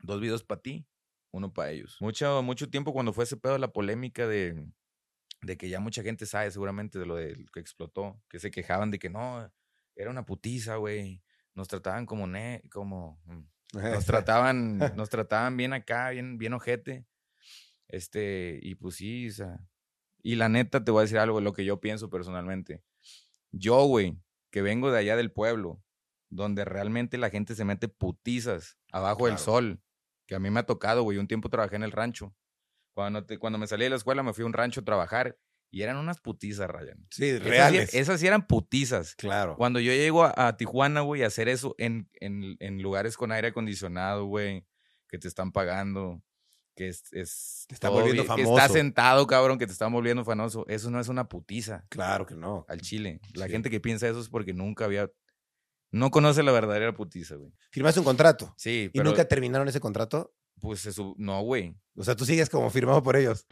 Dos videos para ti, uno para ellos. Mucho, mucho tiempo cuando fue ese pedo la polémica de, de que ya mucha gente sabe seguramente de lo de, que explotó, que se quejaban de que no, era una putiza, güey. Nos trataban como ne, como mm, nos trataban, nos trataban bien acá, bien, bien ojete. Este, y pues sí, o sea, y la neta te voy a decir algo, lo que yo pienso personalmente. Yo, güey, que vengo de allá del pueblo, donde realmente la gente se mete putizas abajo del sol, que a mí me ha tocado, güey, un tiempo trabajé en el rancho. Cuando, te- cuando me salí de la escuela me fui a un rancho a trabajar y eran unas putizas, Ryan. Sí, Esas sí- reales. Esas sí eran putizas. Claro. Cuando yo llego a, a Tijuana, güey, a hacer eso en, en, en lugares con aire acondicionado, güey, que te están pagando, que es... es Te está volviendo bien, Que famoso. estás sentado, cabrón, que te están volviendo famoso. Eso no es una putiza Claro que no. al chile. La Sí. gente que piensa eso es porque nunca había... No conoce la verdadera putiza, güey. Firmaste un contrato. Sí, ¿Y nunca terminaron ese contrato? Pues eso... No, güey. O sea, tú sigues como firmado por ellos.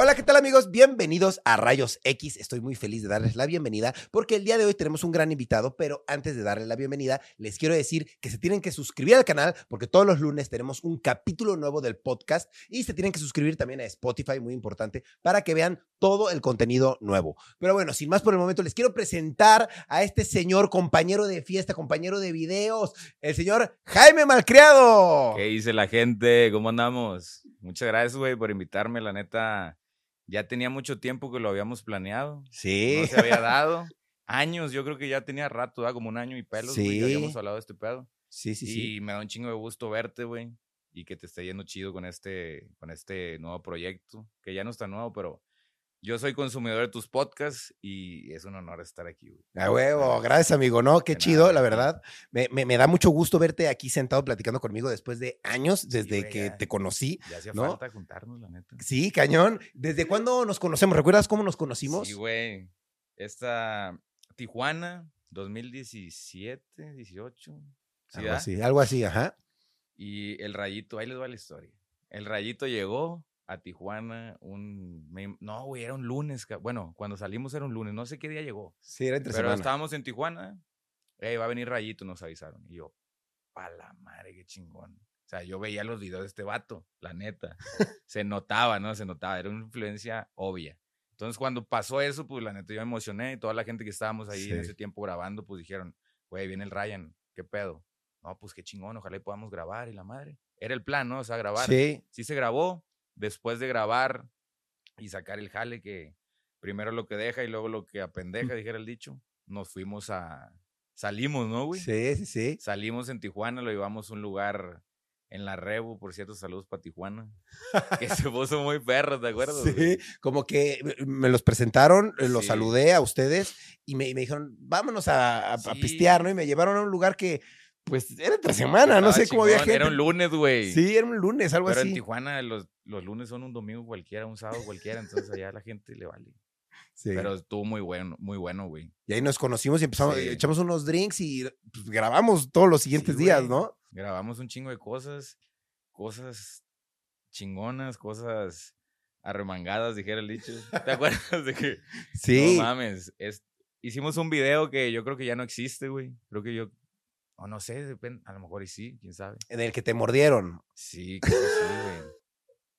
Hola, ¿qué tal amigos? Bienvenidos a Rayos X. Estoy muy feliz de darles la bienvenida porque el día de hoy tenemos un gran invitado, pero antes de darles la bienvenida, les quiero decir que se tienen que suscribir al canal porque todos los lunes tenemos un capítulo nuevo del podcast y se tienen que suscribir también a Spotify, muy importante, para que vean todo el contenido nuevo. Pero bueno, sin más por el momento, les quiero presentar a este señor compañero de fiesta, compañero de videos, el señor Jaime Malcriado. ¿Qué dice la gente? ¿Cómo andamos? Muchas gracias, güey, por invitarme. La neta, ya tenía mucho tiempo que lo habíamos planeado. Sí. No se había dado. Años, yo creo que ya tenía rato, ¿verdad? como un año y pelos, Sí. habíamos hablado de este pedo. Sí, sí, sí. Y me da un chingo de gusto verte, güey. Y que te esté yendo chido con este, con este nuevo proyecto, que ya no está nuevo, pero yo soy consumidor de tus podcasts y es un honor estar aquí, güey. A huevo, gracias amigo, ¿no? Qué De chido, nada, la verdad. Me, me- me da mucho gusto verte aquí sentado platicando conmigo después de años, desde que ya. te conocí. Ya hacía ¿no? falta juntarnos, la neta. Sí, cañón. ¿Desde cuándo nos conocemos? ¿Recuerdas cómo nos conocimos? Sí, güey. Esta Tijuana, 2017, 18. ¿sí, algo así, algo así, ajá. Y el rayito, ahí les va la historia. El rayito llegó a Tijuana un... me- no, güey, era un lunes. Bueno, cuando salimos era un lunes. No sé qué día llegó. Sí, era entre Pero semana. estábamos en Tijuana. Ey, va a venir rayito, nos avisaron. Y yo, pa' la madre, qué chingón. O sea, yo veía los videos de este vato, la neta. Se notaba, ¿no? Se notaba. Era una influencia obvia. Entonces, cuando pasó eso, pues la neta yo me emocioné. Y toda la gente que estábamos ahí en ese tiempo grabando, pues dijeron, güey, viene el Ryan, ¿qué pedo? No, pues qué chingón, ojalá y podamos grabar y la madre. Era el plan, ¿no? O sea, grabar. Sí, Sí se grabó. Después de grabar y sacar el jale que primero lo que deja y luego lo que apendeja, dijera el dicho, nos fuimos a... Salimos, ¿no, güey? sí, sí, sí. Salimos en Tijuana, lo llevamos a un lugar en la Rebu, por cierto, saludos para Tijuana. Que se puso muy perro, ¿te acuerdas? güey? Sí, como que me- los presentaron, eh, los Sí. saludé a ustedes y me, y me dijeron, vámonos a, a- pistear, ¿no? Y me llevaron a un lugar que, pues, era entre semana, no sé cómo había gente. Era un lunes, güey. Sí, era un lunes, algo Pero en así. Tijuana los, los lunes son un domingo cualquiera, un sábado cualquiera, entonces allá a la gente le vale. Sí. Pero estuvo muy bueno, muy bueno, güey. Y ahí nos conocimos y empezamos, Sí. echamos unos drinks y pues, grabamos todos los siguientes Sí, días. ¿no? Grabamos un chingo de cosas, cosas chingonas, cosas arremangadas, dijera el dicho. ¿Te acuerdas de que? Sí. No mames. es- hicimos un video que yo creo que ya no existe, güey. Creo que yo. O no sé, depende. A lo mejor y sí, quién sabe. en el que te mordieron. Sí, creo que sí, güey.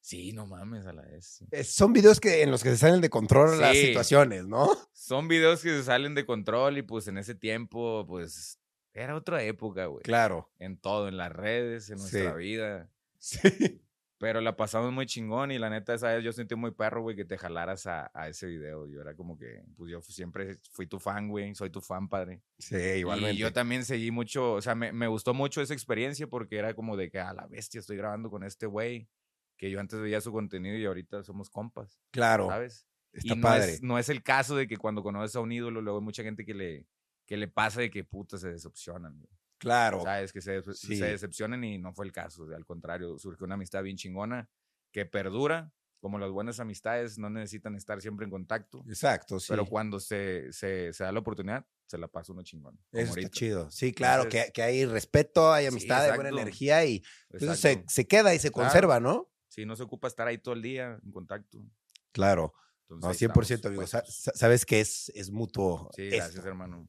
Sí, no mames, a la vez. sí. Eh, Son videos que, en los que se salen de control las situaciones, ¿no? Son videos que se salen de control y pues en ese tiempo, pues. Era otra época, güey. Claro. En todo, en las redes, en nuestra Sí. vida. Sí. Pero la pasamos muy chingón y la neta, esa vez yo sentí muy perro, güey, que te jalaras a, a ese video. Yo era como que, pues yo siempre fui tu fan, güey, soy tu fan, padre. Sí, igualmente. Y yo también seguí mucho, o sea, me, me gustó mucho esa experiencia porque era como de que a la bestia estoy grabando con este güey, que yo antes veía su contenido y ahorita somos compas, Claro. ¿sabes? Está y no padre. es, no es el caso de que cuando conoces a un ídolo, luego hay mucha gente que le, que le pasa de que puta se decepcionan. güey. Claro. ¿Sabes? Que se, Sí. se decepcionen y no fue el caso. Al contrario, surgió una amistad bien chingona que perdura. Como las buenas amistades no necesitan estar siempre en contacto. Exacto, sí. Pero cuando se, se, se da la oportunidad, se la pasa uno chingón. Eso está chido. Sí, claro, Entonces- que, que hay respeto, hay Sí, amistad, hay buena energía y pues, eso se, se queda y se Claro. conserva, ¿no? Sí, no se ocupa estar ahí todo el día en contacto. Claro. Entonces, No, ahí 100%, estamos amigo. Sabes que es, es mutuo. Sí, esto. gracias, hermano.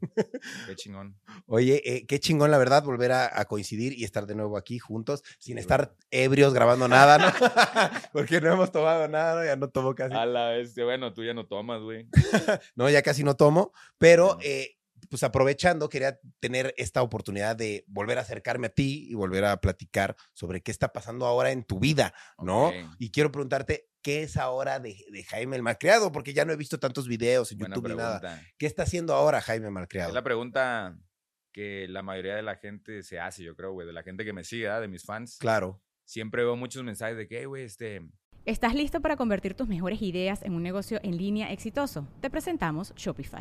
Qué chingón. Oye, eh, qué chingón, la verdad, volver a, a coincidir y estar de nuevo aquí juntos, sin Sí, estar ebrios grabando nada, ¿no? Porque no hemos tomado nada. Ya no tomo casi. A la vez, bueno, tú ya no tomas, güey. No, ya casi no tomo, pero eh, pues aprovechando, quería tener esta oportunidad de volver a acercarme a ti y volver a platicar sobre qué está pasando ahora en tu vida, ¿no? Y quiero preguntarte, ¿qué es ahora de, de Jaime el Malcriado? Porque ya no he visto tantos videos en Buena YouTube ni nada. pregunta. ¿Qué está haciendo ahora Jaime Es Malcriado? la pregunta que la mayoría de la gente se hace, yo creo, güey. De la gente que me sigue, de mis fans. Claro. Siempre veo muchos mensajes de que, "Hey, güey, este, ¿Estás listo para convertir tus mejores ideas en un negocio en línea exitoso? Te presentamos Shopify.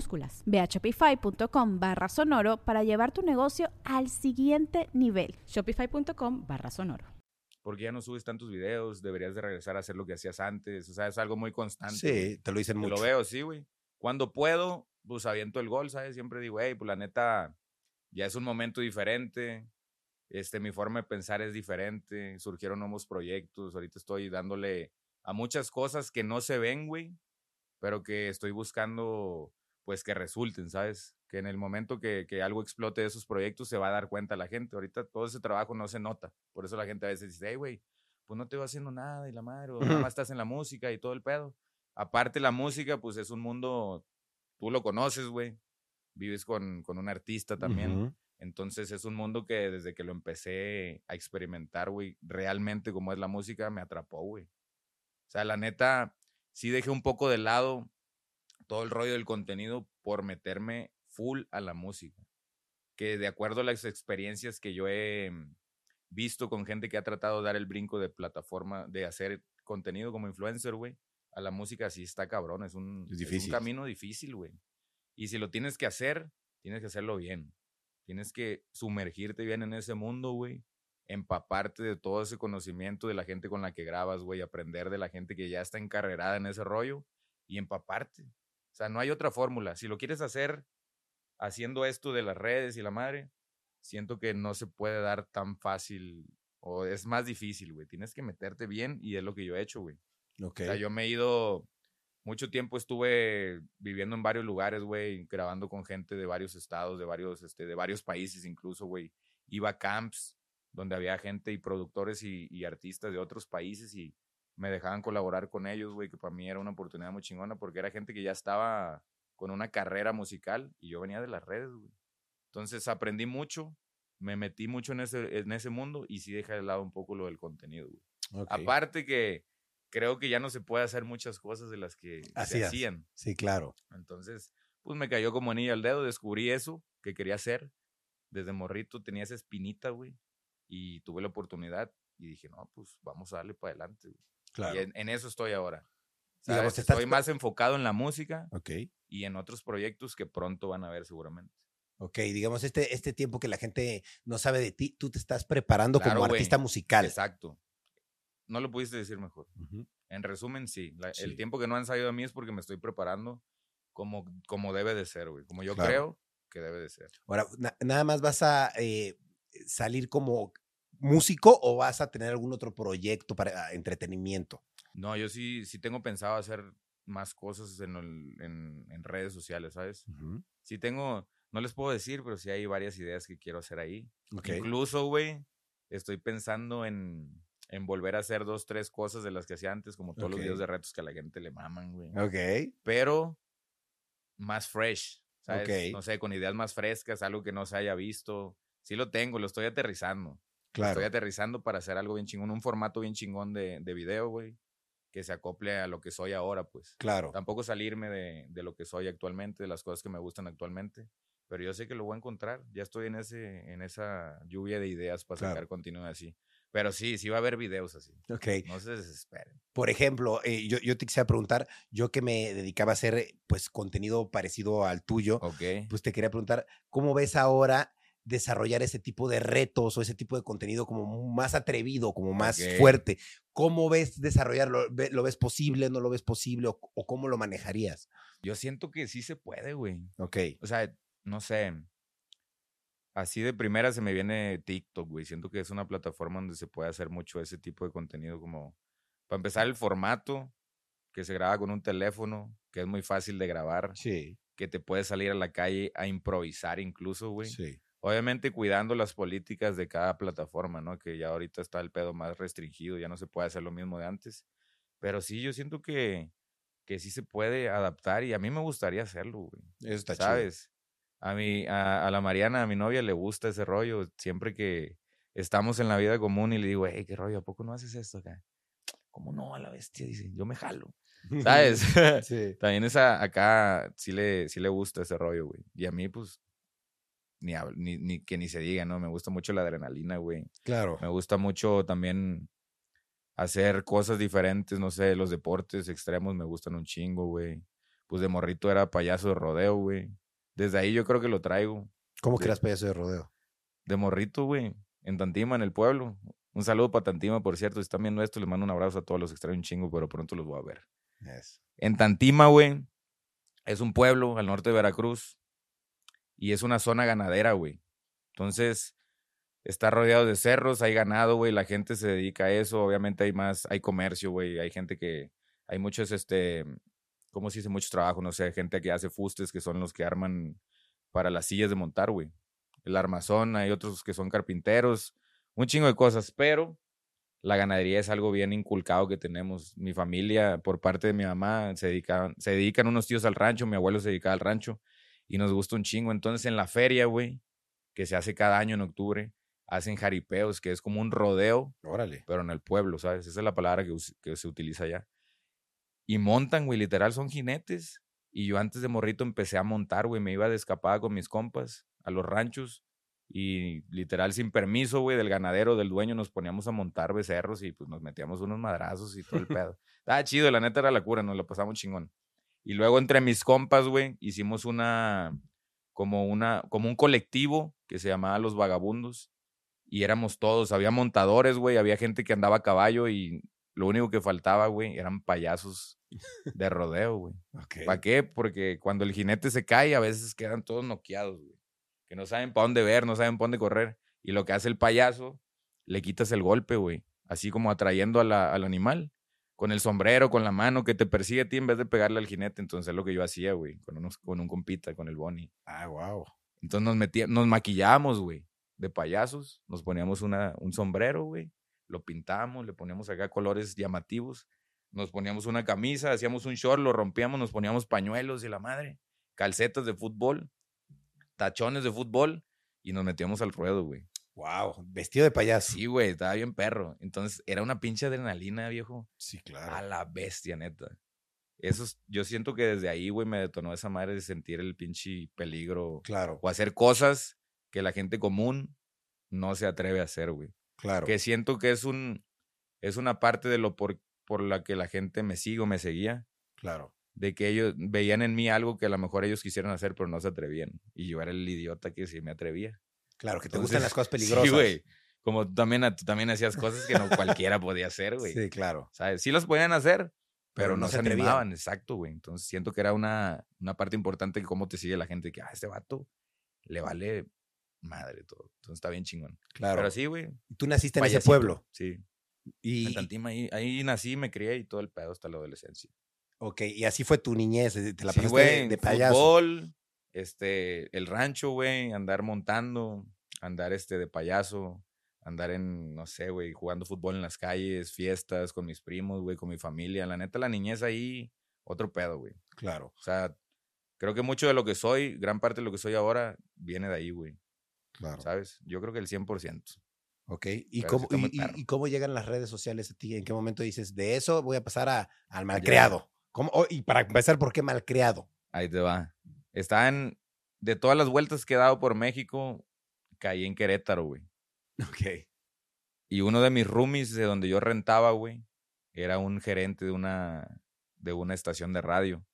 minúsculas. Ve a shopify.com barra sonoro para llevar tu negocio al siguiente nivel. Shopify.com barra sonoro. ¿por qué ya no subes tantos videos? Deberías de regresar a hacer lo que hacías antes. O sea, es algo muy constante. Sí, te lo dicen Te mucho. lo veo, sí, güey. Cuando puedo, pues aviento el gol, ¿sabes? Siempre digo, hey, pues la neta, ya es un momento diferente. Este, mi forma de pensar es diferente. Surgieron nuevos proyectos. Ahorita estoy dándole a muchas cosas que no se ven, güey, pero que estoy buscando, pues que resulten, ¿sabes? Que en el momento que, que algo explote de esos proyectos se va a dar cuenta la gente. Ahorita todo ese trabajo no se nota. Por eso la gente a veces dice, hey, güey, pues no te va haciendo nada y la madre, o nada más estás en la música y todo el pedo. Aparte la música, pues es un mundo, tú lo conoces, güey. Vives con, con un artista también. Entonces es un mundo que desde que lo empecé a experimentar, güey, realmente como es la música, me atrapó, güey. O sea, la neta, sí dejé un poco de lado todo el rollo del contenido por meterme full a la música. Que de acuerdo a las experiencias que yo he mm, visto con gente que ha tratado de dar el brinco de plataforma, de hacer contenido como influencer, güey, a la música sí está cabrón. Es un, Es es difícil. un camino difícil, güey. Y si lo tienes que hacer, tienes que hacerlo bien. Tienes que sumergirte bien en ese mundo, güey. Empaparte de todo ese conocimiento de la gente con la que grabas, güey. Aprender de la gente que ya está encarrerada en ese rollo y empaparte. O sea, no hay otra fórmula. Si lo quieres hacer haciendo esto de las redes y la madre, siento que no se puede dar tan fácil o es más difícil, güey. Tienes que meterte bien y es lo que yo he hecho, güey. Ok. O sea, yo me he ido, mucho tiempo estuve viviendo en varios lugares, güey, grabando con gente de varios estados, de varios, este, de varios países incluso, güey. Iba a camps donde había gente y productores y, y artistas de otros países y me dejaban colaborar con ellos, güey, que para mí era una oportunidad muy chingona porque era gente que ya estaba con una carrera musical y yo venía de las redes, güey. Entonces aprendí mucho, me metí mucho en ese, en ese mundo y sí dejé de lado un poco lo del contenido, güey. Aparte que creo que ya no se puede hacer muchas cosas de las que se hacían. Sí, claro. Entonces, pues me cayó como anillo al dedo, descubrí eso que quería hacer. Desde morrito tenía esa espinita, güey. Y tuve la oportunidad y dije, no, pues vamos a darle para adelante, güey. Claro. Y en, en eso estoy ahora. Digamos, estás Estoy más enfocado en la música Ok. y en otros proyectos que pronto van a ver seguramente. Ok, digamos, este, este tiempo que la gente no sabe de ti, tú te estás preparando Claro, como güey. artista musical. Exacto. No lo pudiste decir mejor. Ujú. En resumen, sí. La- Sí. El tiempo que no han salido a mí es porque me estoy preparando como, como debe de ser, güey. Como yo Claro. creo que debe de ser. Ahora, na- nada más vas a eh, salir como músico o vas a tener algún otro proyecto para ah, entretenimiento? No, yo sí, sí tengo pensado hacer más cosas en, el- en- en redes sociales, ¿sabes? Sí tengo, no les puedo decir, pero sí hay varias ideas que quiero hacer ahí. Ok. Incluso, güey, estoy pensando en, en volver a hacer dos, tres cosas de las que hacía antes, como todos los videos de retos que a la gente le maman, güey. Ok. Pero más fresh, ¿sabes? Ok. No sé, con ideas más frescas, algo que no se haya visto. Sí lo tengo, lo estoy aterrizando. Claro. Estoy aterrizando para hacer algo bien chingón, un formato bien chingón de, de video, güey, que se acople a lo que soy ahora, pues. Claro. Tampoco salirme de, de lo que soy actualmente, de las cosas que me gustan actualmente. Pero yo sé que lo voy a encontrar. Ya estoy en, ese, en esa lluvia de ideas para Claro. sacar contenido así. Pero sí, sí va a haber videos así. Ok. No se desesperen. Por ejemplo, eh, yo, yo te quisiera preguntar, yo que me dedicaba a hacer pues contenido parecido al tuyo, Ok. pues te quería preguntar, ¿cómo ves ahora desarrollar ese tipo de retos o ese tipo de contenido como más atrevido, como más fuerte? ¿Cómo ves desarrollarlo? ¿Ve- ¿Lo ves posible? ¿No lo ves posible? ¿O, o cómo lo manejarías? Yo siento que sí se puede, güey. Ok. O sea, no sé. Así de primera se me viene TikTok, güey. Siento que es una plataforma donde se puede hacer mucho ese tipo de contenido como... Para empezar, el formato, que se graba con un teléfono, que es muy fácil de grabar, Sí, que te puedes salir a la calle a improvisar incluso, güey. sí. Obviamente cuidando las políticas de cada plataforma, ¿no? Que ya ahorita está el pedo más restringido, ya no se puede hacer lo mismo de antes. Pero sí, yo siento que, que sí se puede adaptar y a mí me gustaría hacerlo, güey. Eso está chido. ¿Sabes? A, mi, a, a la Mariana, a mi novia, le gusta ese rollo. Siempre que estamos en la vida común y le digo, hey, qué rollo, ¿a poco no haces esto acá? ¿Cómo no, a la bestia? Dice, yo me jalo. ¿Sabes? sí. También esa acá sí le, sí le gusta ese rollo, güey. Y a mí, pues, ni, ni, ni que ni se diga, ¿no? Me gusta mucho la adrenalina, güey. Claro. Me gusta mucho también hacer cosas diferentes, no sé, los deportes extremos me gustan un chingo, güey. Pues de morrito era payaso de rodeo, güey. Desde ahí yo creo que lo traigo. ¿Cómo que eras payaso de rodeo? De morrito, güey. En Tantima, en el pueblo. Un saludo para Tantima, por cierto. Si están viendo esto, les mando un abrazo a todos los extraño un chingo, pero pronto los voy a ver. Eso. En Tantima, güey, es un pueblo al norte de Veracruz y es una zona ganadera, güey. Entonces, está rodeado de cerros, hay ganado, güey, la gente se dedica a eso, obviamente hay más, hay comercio, güey, hay gente que, hay muchos, este, ¿cómo se dice? Muchos trabajos, no sé, gente que hace fustes, que son los que arman para las sillas de montar, güey. El armazón, hay otros que son carpinteros, un chingo de cosas, pero la ganadería es algo bien inculcado que tenemos. Mi familia, por parte de mi mamá, se dedican, se dedican unos tíos al rancho, mi abuelo se dedicaba al rancho y nos gusta un chingo. Entonces en la feria, güey, que se hace cada año en octubre, hacen jaripeos, que es como un rodeo, Órale. pero en el pueblo, ¿sabes? Esa es la palabra que, que se utiliza allá. Y montan, güey, literal son jinetes. Y yo antes de morrito empecé a montar, güey, me iba de escapada con mis compas a los ranchos y literal sin permiso, güey, del ganadero, del dueño, nos poníamos a montar becerros y pues nos metíamos unos madrazos y todo el pedo. Estaba chido, la neta era la cura, nos lo pasamos chingón. Y luego entre mis compas, güey, hicimos una, como una, como un colectivo que se llamaba Los Vagabundos y éramos todos, había montadores, güey, había gente que andaba a caballo y lo único que faltaba, güey, eran payasos de rodeo, güey. ¿Para qué? Porque cuando el jinete se cae, a veces quedan todos noqueados, güey. Que no saben para dónde ver, no saben para dónde correr. Y lo que hace el payaso, le quitas el golpe, güey. Así como atrayendo a la- al animal. Con el sombrero, con la mano, que te persigue a ti en vez de pegarle al jinete. Entonces es lo que yo hacía, güey. Con, unos, con un compita, con el Bonnie. Ah, wow. Entonces nos, metía, nos maquillábamos, güey, de payasos. Nos poníamos una, un sombrero, güey. Lo pintábamos, le poníamos acá colores llamativos. Nos poníamos una camisa, hacíamos un short, lo rompíamos, nos poníamos pañuelos y la madre. Calcetas de fútbol, tachones de fútbol y nos metíamos al ruedo, güey. Wow. Vestido de payaso. Sí, güey, estaba bien perro. Entonces era una pinche adrenalina, viejo. Sí, A claro. la bestia, neta. Eso es- yo siento que desde ahí, güey, me detonó esa madre de sentir el pinche peligro Claro, o hacer cosas que la gente común no se atreve a hacer, güey. claro. Que siento que es un es una parte de lo por, por la que la gente me sigue o me seguía, Claro. de que ellos veían en mí algo que a lo mejor ellos quisieran hacer, pero no se atrevían. Y yo era el idiota que sí me atrevía. Claro, que te Entonces, gustan las cosas peligrosas. Sí, güey. Como también, tú también hacías cosas que no cualquiera podía hacer, güey. Sí, claro. ¿Sabes? Sí las podían hacer, pero, Pero no se se animaban, exacto, güey. Entonces siento que era una, una parte importante de cómo te sigue la gente, que, ah, este vato le vale madre todo. Entonces está bien chingón. Claro. Pero sí, güey. Tú naciste en ese pueblo. Sí. Y, En Tantima, ahí, ahí nací, me crié y todo el pedo hasta la adolescencia. ok, y así fue tu niñez. eh, Te la Sí, pasaste güey, de payaso. Fútbol, este, el rancho, güey, andar montando, andar este de payaso, andar en, no sé, güey, jugando fútbol en las calles, fiestas con mis primos, güey, con mi familia. La neta, la niñez ahí, otro pedo, güey. Claro, O sea, creo que mucho de lo que soy, gran parte de lo que soy ahora, viene de ahí, güey. claro. ¿Sabes? Yo creo que el 100%. Ok, ¿y sí cómo, y- cómo llegan las redes sociales a ti? ¿En qué momento dices, de eso voy a pasar a, al malcriado? ¿Cómo? Oh, y para empezar, ¿por qué malcriado? Ahí te va. Está en, de todas las vueltas que he dado por México, caí en Querétaro, güey. Ok. Y uno de mis roomies de donde yo rentaba, güey, era un gerente de una, de una estación de radio.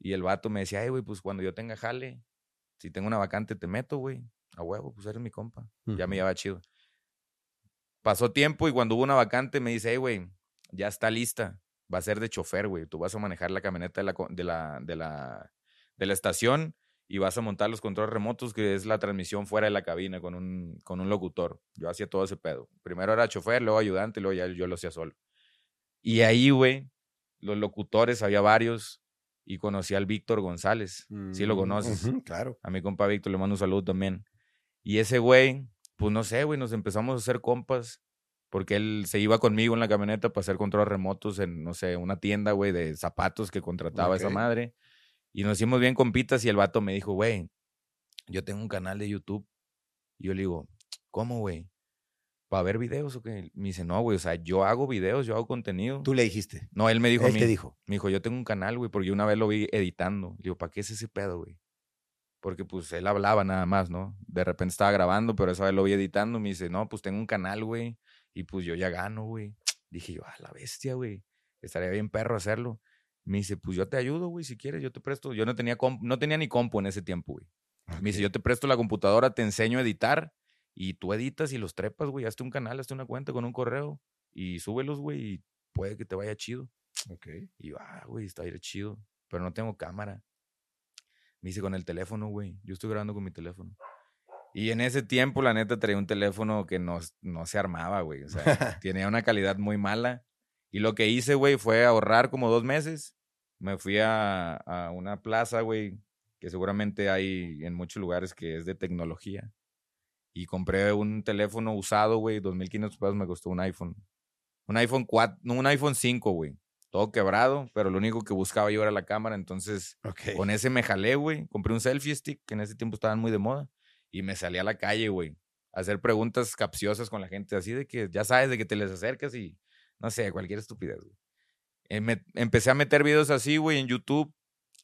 Y el vato me decía, ay, güey, pues cuando yo tenga jale, si tengo una vacante te meto, güey. A huevo, pues eres mi compa. Ya me lleva chido. Pasó tiempo y cuando hubo una vacante me dice, hey, güey, ya está lista. Va a ser de chofer, güey. Tú vas a manejar la camioneta de la, co- de la, de la, de la estación y vas a montar los controles remotos, que es la transmisión fuera de la cabina con un, con un locutor. Yo hacía todo ese pedo. Primero era chofer, luego ayudante, luego ya yo lo hacía solo. Y ahí, güey, los locutores, había varios, y conocí al Víctor González. Sí lo Mm, conoces. claro. A mi compa Víctor le mando un saludo también. Y ese güey, pues no sé, güey, nos empezamos a hacer compas. Porque él se iba conmigo en la camioneta para hacer controles remotos en, no sé, una tienda, güey, de zapatos que contrataba esa Ok. madre. Y nos hicimos bien compitas y el vato me dijo, güey, yo tengo un canal de YouTube. Y yo le digo, ¿cómo, güey? ¿Para ver videos o qué? Me dice, no, güey, o sea, yo hago videos, yo hago contenido. Tú le dijiste. No, él me dijo a Él mí. te dijo. Me dijo, yo tengo un canal, güey, porque una vez lo vi editando. Le digo, ¿para qué es ese pedo, güey? Porque pues él hablaba nada más, ¿no? De repente estaba grabando, pero esa vez lo vi editando. Me dice, no, pues tengo un canal, güey. Y pues yo ya gano, güey. Dije yo, a la bestia, güey. Estaría bien perro hacerlo. Me dice, pues yo te ayudo, güey, si quieres, yo te presto. Yo no tenía, comp- no tenía ni compu en ese tiempo, güey. Me dice, yo te presto la computadora, te enseño a editar y tú editas y los trepas, güey. Hazte un canal, hazte una cuenta con un correo y súbelos, güey, y puede que te vaya chido. Ok. Y yo, ah, güey, está bien chido, pero no tengo cámara. Me dice con el teléfono, güey. Yo estoy grabando con mi teléfono. Y en ese tiempo, la neta, traía un teléfono que no, no se armaba, güey. O sea, tenía una calidad muy mala. Y lo que hice, güey, fue ahorrar como dos meses. Me fui a, a una plaza, güey, que seguramente hay en muchos lugares que es de tecnología. Y compré un teléfono usado, güey, 2.500 pesos me costó un iPhone. Un iPhone 4, no, un iPhone 5, güey. Todo quebrado, pero lo único que buscaba yo era la cámara, entonces con ese me jalé, güey. Compré un selfie stick, que en ese tiempo estaban muy de moda. Y me salí a la calle, güey. A hacer preguntas capciosas con la gente. Así de que ya sabes de que te les acercas y no sé, cualquier estupidez, güey. Eh, empecé a meter videos así, güey, en YouTube.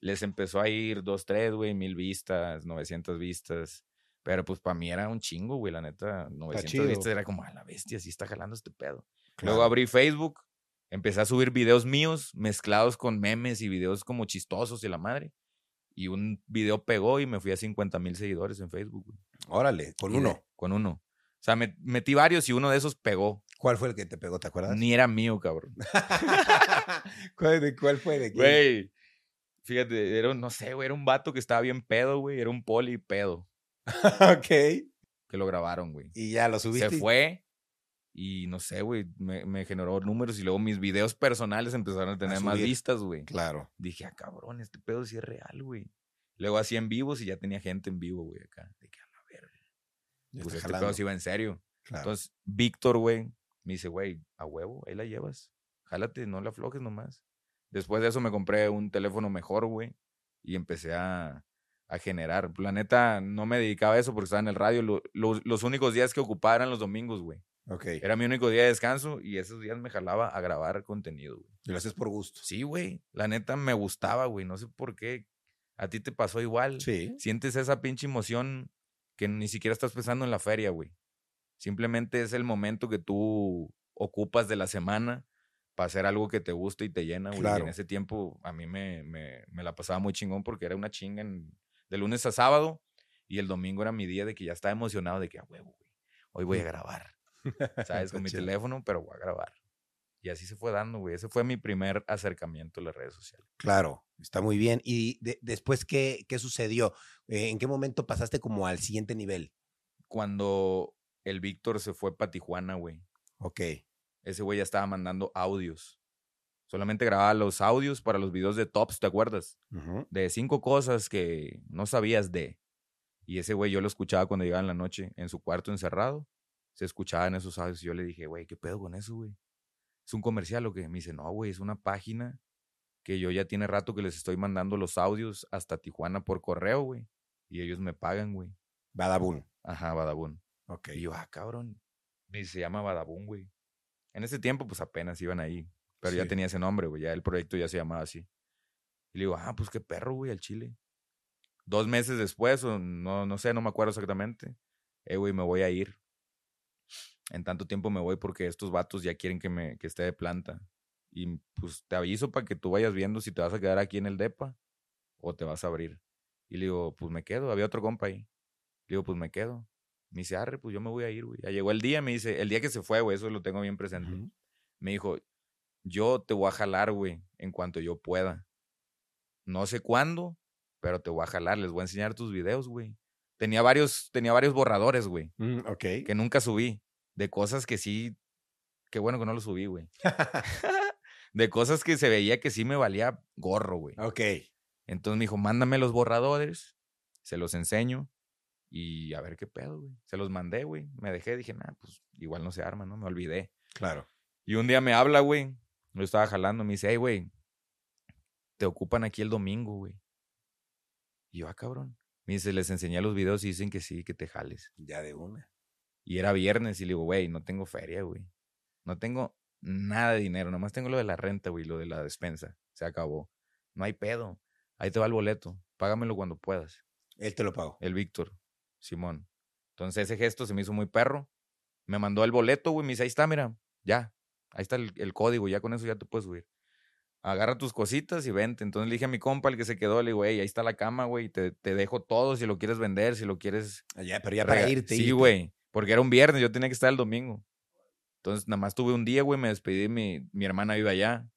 Les empezó a ir dos, tres, güey, mil vistas, 900 vistas. Pero pues para mí era un chingo, güey, la neta. 900 chido. vistas era como, a la bestia, así está jalando este pedo. Claro. Luego abrí Facebook, empecé a subir videos míos mezclados con memes y videos como chistosos y la madre. Y un video pegó y me fui a 50 mil seguidores en Facebook. güey. Órale, con Y de- uno. con uno. O sea, me- metí varios y uno de esos pegó. ¿Cuál fue el que te pegó? ¿Te acuerdas? Ni era mío, cabrón. ¿Cuál, de, ¿Cuál fue? ¿De quién? Güey, fíjate, era un, no sé, güey, era un vato que estaba bien pedo, güey. Era un poli pedo ok. que lo grabaron, güey. Y ya lo subiste. Se fue y no sé, güey, me, me generó números y luego mis videos personales empezaron a tener más vistas, güey. Claro. Dije, ah, cabrón, este pedo sí es real, güey. Luego hacía en vivos y ya tenía gente en vivo, güey, acá. De que, a verga. Ya Pues este jalando. pedo sí iba en serio. Claro. Entonces, Víctor, güey, me dice, güey, a huevo, ahí la llevas. Jálate, no la aflojes nomás. Después de eso me compré un teléfono mejor, güey, y empecé a, a generar. La neta, no me dedicaba a eso porque estaba en el radio. Lo- lo- los únicos días que ocupaba eran los domingos, güey. ok. Era mi único día de descanso y esos días me jalaba a grabar contenido, güey. Y lo haces por gusto. Sí, güey. La neta me gustaba, güey. No sé por qué. A ti te pasó igual. Sí. Sientes esa pinche emoción que ni siquiera estás pensando en la feria, güey. Simplemente es el momento que tú ocupas de la semana para hacer algo que te gusta y te llena, güey. Y Claro. en ese tiempo a mí me, me, me la pasaba muy chingón porque era una chinga en- de lunes a sábado y el domingo era mi día de que ya estaba emocionado de que a huevo, güey. Hoy voy a grabar. ¿Sabes? Con mi teléfono, pero voy a grabar. Y así se fue dando, güey. Ese fue mi primer acercamiento a las redes sociales. Claro, está muy bien. ¿Y de- después qué, qué sucedió? Eh, ¿En qué momento pasaste como al siguiente nivel? cuando el Víctor se fue para Tijuana, güey. Ok. Ese güey ya estaba mandando audios. Solamente grababa los audios para los videos de Tops, ¿te acuerdas? De cinco cosas que no sabías de. Y ese güey yo lo escuchaba cuando llegaba en la noche en su cuarto encerrado. Se escuchaban esos audios y yo le dije, güey, ¿qué pedo con eso, güey? ¿Es un comercial o qué? Me dice, no, güey, es una página que yo ya tiene rato que les estoy mandando los audios hasta Tijuana por correo, güey. Y ellos me pagan, güey. Badabun. Ajá, Badabun. Ok. Y yo, ah, cabrón. Y se llama Badabun, güey. En ese tiempo, pues apenas iban ahí. Pero ya tenía ese nombre, güey. Ya el proyecto ya se llamaba así. Y le digo, ah, pues qué perro, güey, al Chile. Dos meses después, o no, no sé, no me acuerdo exactamente. Eh, güey, me voy a ir. En tanto tiempo me voy porque estos vatos ya quieren que me que esté de planta. Y pues te aviso para que tú vayas viendo si te vas a quedar aquí en el DEPA o te vas a abrir. Y le digo, pues me quedo. Había otro compa ahí. Le digo, pues me quedo. Me dice, arre, pues yo me voy a ir, güey. Ya llegó el día, me dice, el día que se fue, güey, eso lo tengo bien presente. Me dijo, yo te voy a jalar, güey, en cuanto yo pueda. No sé cuándo, pero te voy a jalar. Les voy a enseñar tus videos, güey. Tenía varios, tenía varios borradores, güey, Mm, ok. que nunca subí. De cosas que sí, qué bueno que no los subí, güey. de cosas que se veía que sí me valía gorro, güey. ok. Entonces me dijo, mándame los borradores, se los enseño y a ver qué pedo, güey. Se los mandé, güey. Me dejé, dije, nah, pues igual no se arma, ¿no? Me olvidé. Claro. Y un día me habla, güey. Yo estaba jalando, me dice, hey, güey, te ocupan aquí el domingo, güey. Y yo, ah, cabrón. Me dice, les enseñé los videos y dicen que sí, que te jales. Ya de una. Y era viernes y le digo, güey, no tengo feria, güey. No tengo nada de dinero, nomás tengo lo de la renta, güey, lo de la despensa. Se acabó. No hay pedo. Ahí te va el boleto. Págamelo cuando puedas. Él te lo pagó. El Víctor, Simón. Entonces ese gesto se me hizo muy perro. Me mandó el boleto, güey. Me dice, ahí está, mira, ya. Ahí está el, el código, ya con eso ya te puedes subir. Agarra tus cositas y vente. Entonces le dije a mi compa, el que se quedó, le digo, hey, ahí está la cama, güey. Te, te dejo todo si lo quieres vender, si lo quieres Ah, Ya, pero ya para irte. Sí, güey. Porque era un viernes, yo tenía que estar el domingo. Entonces, nada más tuve un día, güey, me despedí de mi, mi hermana vive allá.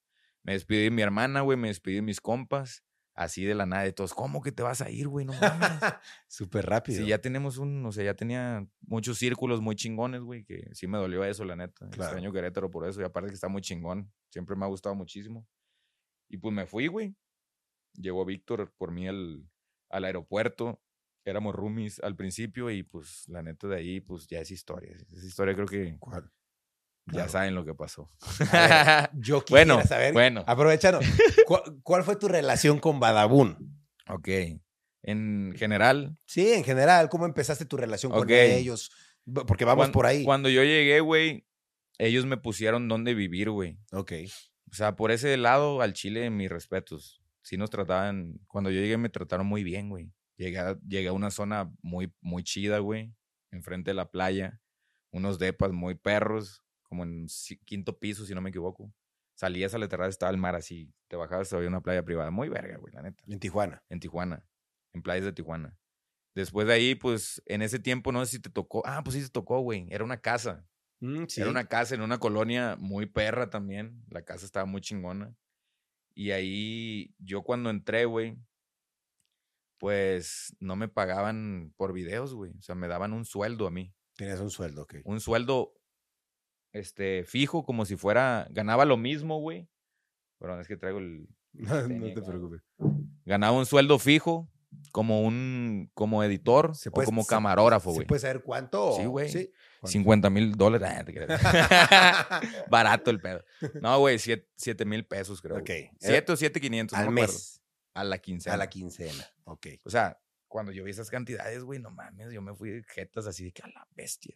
Me despedí de mi hermana, güey, me despedí de mis compas. Así de la nada de todos. ¿Cómo que te vas a ir, güey? No mames. Súper rápido. Sí, ya tenemos un, o sea, ya tenía muchos círculos muy chingones, güey, que sí me dolió eso, la neta. Claro. Extraño Querétaro por eso, y aparte que está muy chingón. Siempre me ha gustado muchísimo. Y pues me fui, güey. Llegó Víctor por mí al, al aeropuerto. Éramos roomies al principio y pues la neta de ahí, pues ya es historia. Esa historia creo que ¿Cuál? Ya saben lo que pasó. Ver, Yo quisiera Bueno, saber. bueno. Aprovechando. ¿cuál, cuál fue tu relación con Badabun? ok. En general, Sí, en general, ¿cómo empezaste tu relación con ellos? Porque vamos por ahí. cuando yo llegué, güey, ellos me pusieron dónde vivir, güey. Ok. O sea, por ese lado, al Chile, mis respetos. Sí nos trataban, cuando yo llegué me trataron muy bien, güey. Llegué a, llegué a una zona muy, muy chida, güey, enfrente de la playa. Unos depas muy perros, como en quinto piso, si no me equivoco. Salías a la terraza, estaba el mar así. Te bajabas, había una playa privada. Muy verga, güey, la neta. En Tijuana. En Tijuana, en playas de Tijuana. Después de ahí, pues, en ese tiempo, no sé si te tocó. Ah, pues sí te tocó, güey. Era una casa. Mm, sí. Era una casa en una colonia muy perra también. La casa estaba muy chingona. Y ahí yo cuando entré, güey, pues no me pagaban por videos, güey. O sea, me daban un sueldo a mí. Tenías un sueldo, ok. Un sueldo este, fijo, como si fuera. Ganaba lo mismo, güey. Perdón, es que traigo el. No, tenía te preocupes. Ganaba un sueldo fijo como un. como editor ¿Se o puede- como se- camarógrafo, ¿Se güey. puede saber cuánto? Sí, o- güey. Sí. ¿Cuánto? 50 mil dólares. Ah. Barato el pedo. No, güey, 7 mil pesos, creo. Ok. güey. Siete o siete quinientos. Al no me mes. A la quincena. A la quincena. Ok. O sea, cuando yo vi esas cantidades, güey, no mames, yo me fui de jetas así de que a la bestia.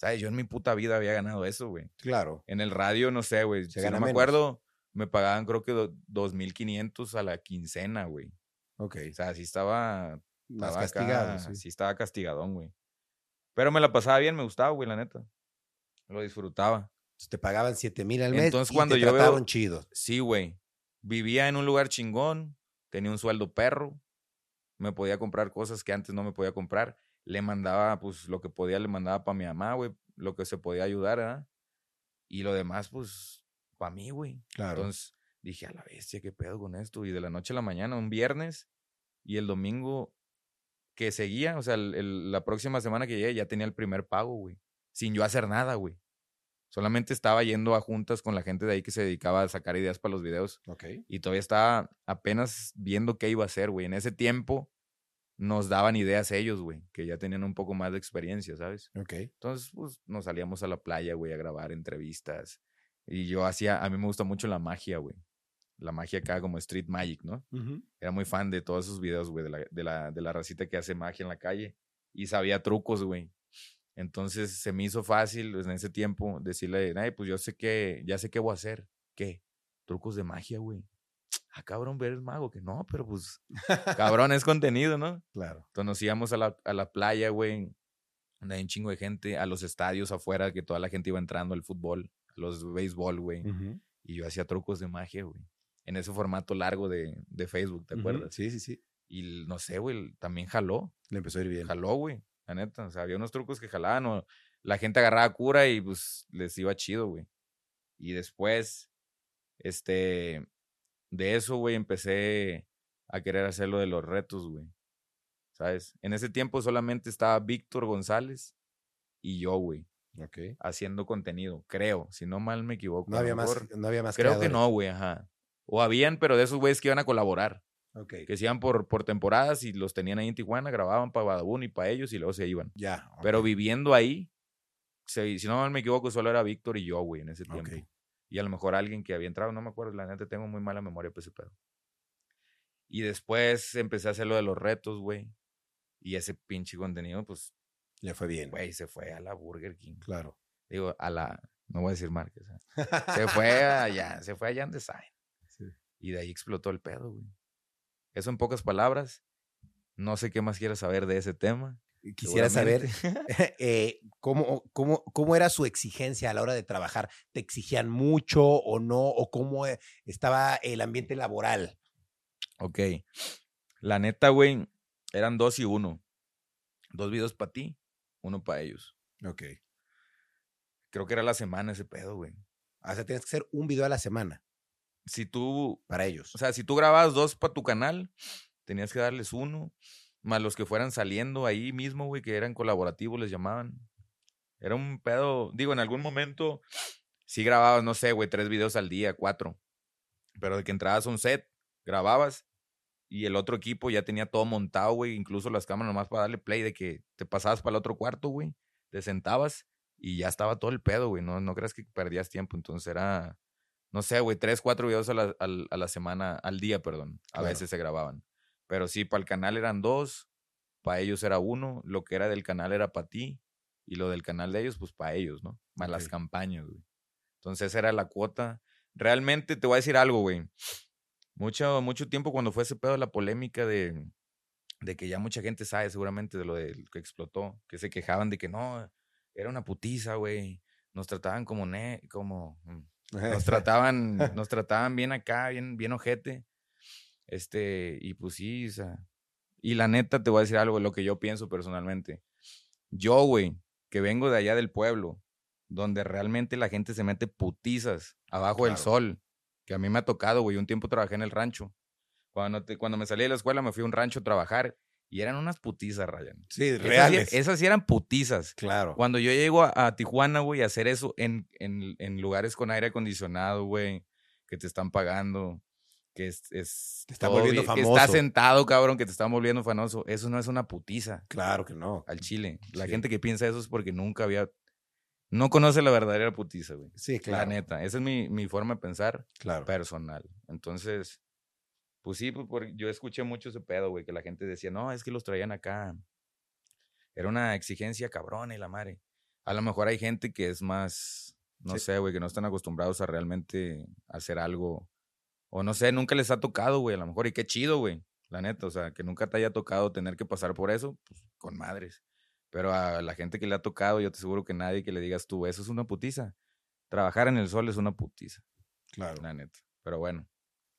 ¿Sabes? Yo en mi puta vida había ganado eso, güey. Claro. En el radio, no sé, güey. Si no me menos. acuerdo, me pagaban creo que do- 2.500 a la quincena, güey. Ok. O sea, sí estaba... Más estaba acá, castigado. sí. sí estaba castigadón, güey. Pero me la pasaba bien, me gustaba, güey, la neta. Lo disfrutaba. Entonces, Te pagaban 7 mil al mes. Entonces, y cuando te yo veo- trataron chido. Sí, güey. Vivía en un lugar chingón, tenía un sueldo perro, me podía comprar cosas que antes no me podía comprar. Le mandaba, pues, lo que podía, le mandaba para mi mamá, güey, lo que se podía ayudar, ¿ah? Y lo demás, pues, para mí, güey. Claro. Entonces dije, a la bestia, qué pedo con esto. Y de la noche a la mañana, un viernes, y el domingo que seguía, o sea, el- el- la próxima semana que llegué ya tenía el primer pago, güey. Sin yo hacer nada, güey. Solamente estaba yendo a juntas con la gente de ahí que se dedicaba a sacar ideas para los videos. Ok. Y todavía estaba apenas viendo qué iba a hacer, güey. En ese tiempo nos daban ideas ellos, güey, que ya tenían un poco más de experiencia, ¿sabes? Ok. Entonces, pues nos salíamos a la playa, güey, a grabar entrevistas. Y yo hacía, a mí me gusta mucho la magia, güey. La magia acá como Street Magic, ¿no? Era muy fan de todos esos videos, güey, de la, de, la, de la racita que hace magia en la calle. Y sabía trucos, güey. Entonces se me hizo fácil pues, en ese tiempo decirle, ay, pues yo sé que, ya sé qué voy a hacer. ¿Qué? Trucos de magia, güey. Ah, cabrón, eres mago. Que no, pero pues, cabrón, es contenido, ¿no? Claro. Entonces nos íbamos a la, a la playa, güey. Donde hay un chingo de gente, a los estadios afuera, que toda la gente iba entrando al fútbol, a los béisbol, güey. Y yo hacía trucos de magia, güey. En ese formato largo de, de Facebook, ¿te Ujú. acuerdas? Sí, sí, sí. Y no sé, güey, también jaló. Le empezó a ir bien. Jaló, güey. La neta. O sea, había unos trucos que jalaban o la gente agarraba cura y pues les iba chido, güey. Y después, este, de eso, güey, empecé a querer hacer lo de los retos, güey. ¿Sabes? En ese tiempo solamente estaba Víctor González y yo, güey, Ok. haciendo contenido, creo. Si no mal me equivoco. No había más, no había más Creo que creadores. no, güey, ajá. O habían, pero de esos güeyes que iban a colaborar Ok. que se iban por, por temporadas y los tenían ahí en Tijuana, grababan para Badabun y para ellos y luego se iban. Ya. Pero ok. viviendo ahí, se- si no mal me equivoco, solo era Víctor y yo, güey, en ese tiempo. Y a lo mejor alguien que había entrado, no me acuerdo, la neta tengo muy mala memoria para ese pedo. Y después empecé a hacer lo de los retos, güey. Y ese pinche contenido, pues, Le fue bien. güey, se fue a la Burger King. Claro. Digo, a la, no voy a decir marcas. ¿eh? Se fue allá, se fue allá en Design. Sí. Y de ahí explotó el pedo, güey. Eso en pocas palabras. No sé qué más quieras saber de ese tema. Quisiera saber eh, cómo, cómo, cómo era su exigencia a la hora de trabajar. ¿Te exigían mucho o no? ¿O cómo eh, estaba el ambiente laboral? ok. La neta, güey, eran dos y uno. Dos videos para ti, uno para ellos. Ok. Creo que era la semana ese pedo, güey. O sea, tienes que hacer un video a la semana Si tú, para ellos. o sea, si tú grababas dos para tu canal, tenías que darles uno, más los que fueran saliendo ahí mismo, güey, que eran colaborativos, les llamaban. Era un pedo, digo, en algún momento sí grababas, no sé, güey, tres videos al día, cuatro. Pero de que entrabas a un set, grababas y el otro equipo ya tenía todo montado, güey, incluso las cámaras nomás para darle play, de que te pasabas para el otro cuarto, güey, te sentabas y ya estaba todo el pedo, güey, no, no creas que perdías tiempo, entonces era, no sé, güey, tres, cuatro videos a la, a la semana, al día, perdón, a Claro. veces se grababan. Pero sí, para el canal eran dos, para ellos era uno, lo que era del canal era para ti y lo del canal de ellos, pues para ellos, ¿no? Más las campañas, güey. Entonces era la cuota. Realmente te voy a decir algo, güey. Mucho, mucho tiempo cuando fue ese pedo la polémica de, de que ya mucha gente sabe seguramente de lo que explotó, que se quejaban de que no, era una putiza, güey. Nos trataban como, ne como, mm, nos trataban, nos trataban bien acá, bien, bien ojete. Este, y pues sí, o sea. Y la neta, te voy a decir algo, lo que yo pienso personalmente. Yo, güey, que vengo de allá del pueblo, donde realmente la gente se mete putizas abajo del Claro. sol, que a mí me ha tocado, güey. Un tiempo trabajé en el rancho. Cuando, te- cuando me salí de la escuela me fui a un rancho a trabajar y eran unas putizas, Ryan. Sí, Esas reales. esas sí eran putizas. Claro. Cuando yo llego a, a Tijuana, güey, a hacer eso en, en, en lugares con aire acondicionado, güey, que te están pagando, que es... es Te están todo volviendo bien, Que estás sentado, cabrón, que te están volviendo famoso. Eso no es una putiza Claro que no. al chile. La Sí. gente que piensa eso es porque nunca había... No conoce la verdadera putiza, güey. Sí, La claro. neta. Esa es mi, mi forma de pensar Claro. personal. Entonces, pues sí, pues, yo escuché mucho ese pedo, güey, que la gente decía, no, es que los traían acá. Era una exigencia cabrona y la madre. A lo mejor hay gente que es más, no Sí. sé, güey, que no están acostumbrados a realmente hacer algo. O no sé, nunca les ha tocado, güey, a lo mejor. Y qué chido, güey, la neta. O sea, que nunca te haya tocado tener que pasar por eso, pues con madres. Pero a la gente que le ha tocado, yo te aseguro que nadie que le digas tú, eso es una putiza. Trabajar en el sol es una putiza. Claro. La neta. Pero bueno.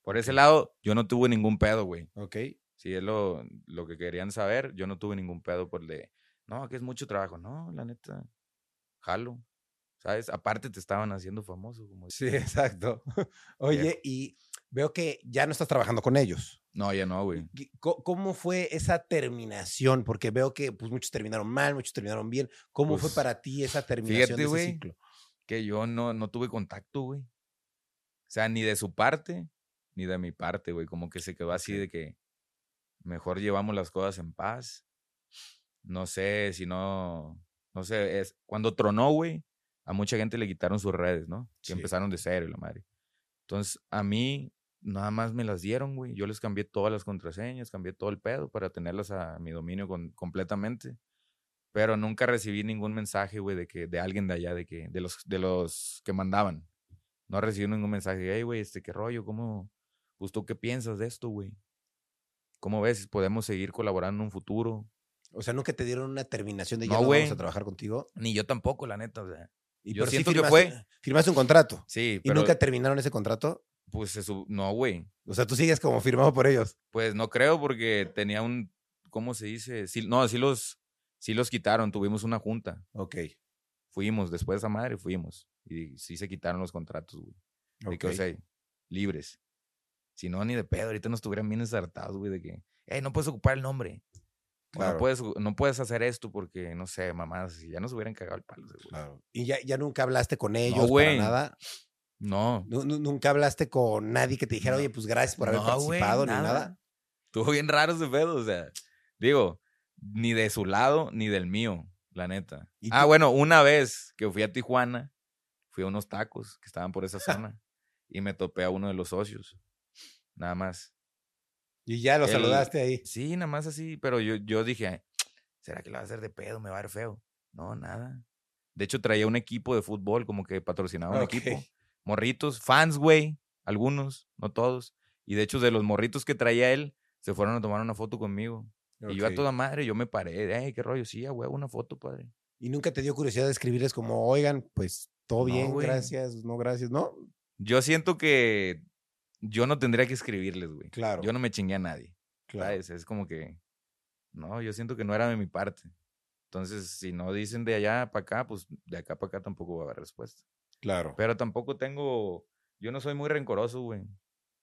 Por ese lado, yo no tuve ningún pedo, güey. Ok. Si es lo, lo que querían saber, yo no tuve ningún pedo por el de, no, que es mucho trabajo. No, la neta, jalo. ¿Sabes? Aparte te estaban haciendo famoso. Como Sí, exacto. Oye, y Veo que ya no estás trabajando con ellos. No, ya no, güey. ¿Qué- co- ¿Cómo fue esa terminación? Porque veo que pues, muchos terminaron mal, muchos terminaron bien. ¿Cómo fue Pues, para ti esa terminación fíjate, de ese güey. ciclo? Que yo no, no tuve contacto, güey. O sea, ni de su parte, ni de mi parte, güey. Como que se quedó así de que mejor llevamos las cosas en paz. No sé si no. No sé, es. Cuando tronó, güey, a mucha gente le quitaron sus redes, ¿no? Que Sí. empezaron de cero la madre. Entonces, a mí nada más me las dieron, güey. Yo les cambié todas las contraseñas, cambié todo el pedo para tenerlas a mi dominio con- completamente. Pero nunca recibí ningún mensaje, güey, de que de alguien de allá, de que de los de los que mandaban. No recibí ningún mensaje, hey, güey, este qué rollo, cómo pues tú qué piensas de esto, güey? ¿Cómo ves? ¿Podemos seguir colaborando en un futuro? O sea, nunca te dieron una terminación de ya No, no, güey. vamos a trabajar contigo. Ni yo tampoco, la neta, o sea. Y Yo pero sí siento que firmaste- fue- Firmaste un contrato. Sí, ¿Y pero nunca terminaron ese contrato? Pues eso, no, güey. O sea, tú sigues como firmado por ellos. Pues no creo porque tenía un ¿cómo se dice? Sí, no, sí los sí los quitaron, tuvimos una junta. Ok. Fuimos después de esa madre, fuimos y sí se quitaron los contratos, güey. De que, o sea, libres. Si no, ni de pedo, ahorita nos estuvieran bien ensartados, güey, de que, hey, no puedes ocupar el nombre. Claro. No, puedes, no puedes hacer esto porque, no sé, mamás, ya nos hubieran cagado el palo, seguro. Claro. Y ya, ya nunca hablaste con ellos para güey. nada. No. Nu- nu- Nunca hablaste con nadie que te dijera, oye, pues gracias por haber No, güey, participado ni nada. Estuvo bien raro ese pedo, o sea, digo, ni de su lado ni del mío, la neta. ¿Y Ah, bueno, una vez que fui a Tijuana, fui a unos tacos que estaban por esa zona y me topé a uno de los socios, nada más. Y ya lo saludaste ahí. Sí, nada más así, pero yo, yo dije, ¿será que lo va a hacer de pedo? ¿Me va a ver feo? No, nada. De hecho, traía un equipo de fútbol, como que patrocinaba un equipo. Morritos, fans, güey, algunos, no todos. Y de hecho, de los morritos que traía él, se fueron a tomar una foto conmigo. Y yo a toda madre, yo me paré, ey, qué rollo, sí, a huevo, una foto, padre. Y nunca te dio curiosidad de escribirles como, oigan, pues todo No, bien, güey. gracias, no gracias, ¿no? Yo siento que yo no tendría que escribirles, güey. Claro. Yo no me chingué a nadie. claro. ¿sabes? Es como que, no, yo siento que no era de mi parte. Entonces, si no dicen de allá para acá, pues de acá para acá tampoco va a haber respuesta. Claro. Pero tampoco tengo, yo no soy muy rencoroso, güey.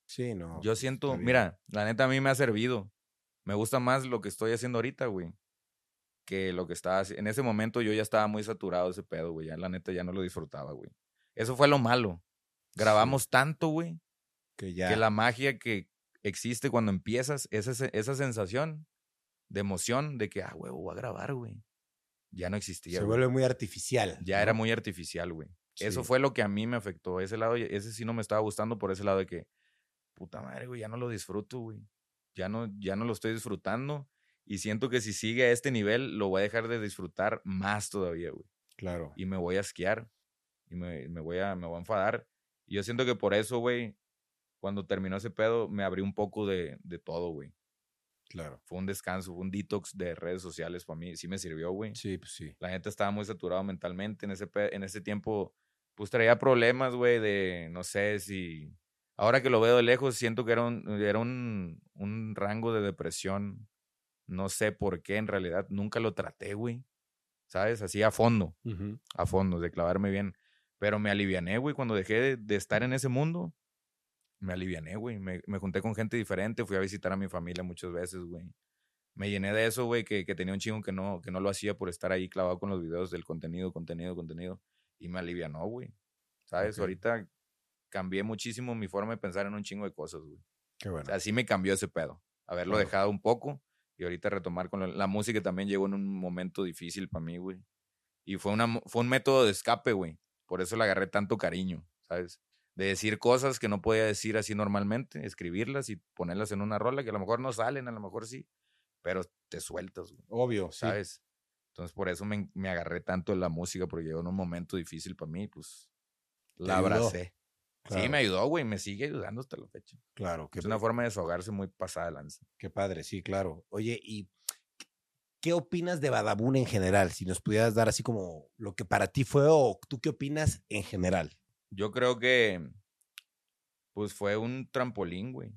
sí, no. Yo pues, siento, mira, la neta a mí me ha servido. Me gusta más lo que estoy haciendo ahorita, güey. Que lo que estaba haci- En ese momento yo ya estaba muy saturado de ese pedo, güey. Ya la neta ya no lo disfrutaba, güey. Eso fue lo malo. Grabamos tanto, güey, que ya. que la magia que existe cuando empiezas, esa, esa sensación de emoción de que, ah, huevo, voy a grabar, güey. Ya no existía. se güey. vuelve muy artificial. Ya ¿no? era muy artificial, güey. Eso fue lo que a mí me afectó. Ese lado, ese sí no me estaba gustando por ese lado de que, puta madre, güey, ya no lo disfruto, güey. Ya no, ya no lo estoy disfrutando. Y siento que si sigue a este nivel, lo voy a dejar de disfrutar más todavía, güey. Claro. Y me voy a esquiar. Y me, me voy, a, me voy a enfadar. Y yo siento que por eso, güey, cuando terminó ese pedo, me abrí un poco de, de todo, güey. Claro. Fue un descanso, fue un detox de redes sociales para mí. Sí me sirvió, güey. Sí, pues sí. La gente estaba muy saturado mentalmente. En ese, en ese tiempo, pues traía problemas, güey, de no sé si. Ahora que lo veo de lejos, siento que era un, era un, un rango de depresión. No sé por qué, en realidad. Nunca lo traté, güey. ¿Sabes? Así a fondo, a fondo, de clavarme bien. Pero me aliviané, güey, cuando dejé de, de estar en ese mundo. Me aliviané, güey. Me, me junté con gente diferente. Fui a visitar a mi familia muchas veces, güey me llené de eso, güey, que, que tenía un chingo que no, que no lo hacía por estar ahí clavado con los videos del contenido, contenido, contenido. Y me alivianó, güey. ¿Sabes? Ok. Ahorita cambié muchísimo mi forma de pensar en un chingo de cosas, güey. Qué bueno. Así me cambió ese pedo. Haberlo Claro. dejado un poco y ahorita retomar con la, la música también llegó en un momento difícil para mí, güey. Y fue, una, fue un método de escape, güey. Por eso le agarré tanto cariño, ¿sabes? De decir cosas que no podía decir así normalmente, escribirlas y ponerlas en una rola que a lo mejor no salen, a lo mejor sí, pero te sueltas, güey. Obvio, sí. Entonces por eso me, me agarré tanto de la música, porque llegó en un momento difícil para mí, pues la abracé. Sí, me ayudó, güey, me sigue ayudando hasta la fecha. Claro, qué, Es una forma de desahogarse muy pasada de lanza. qué padre, sí, claro. Oye, ¿y qué opinas de Badabun en general? Si nos pudieras dar así como lo que para ti fue o tú qué opinas en general. Yo creo que, pues fue un trampolín, güey.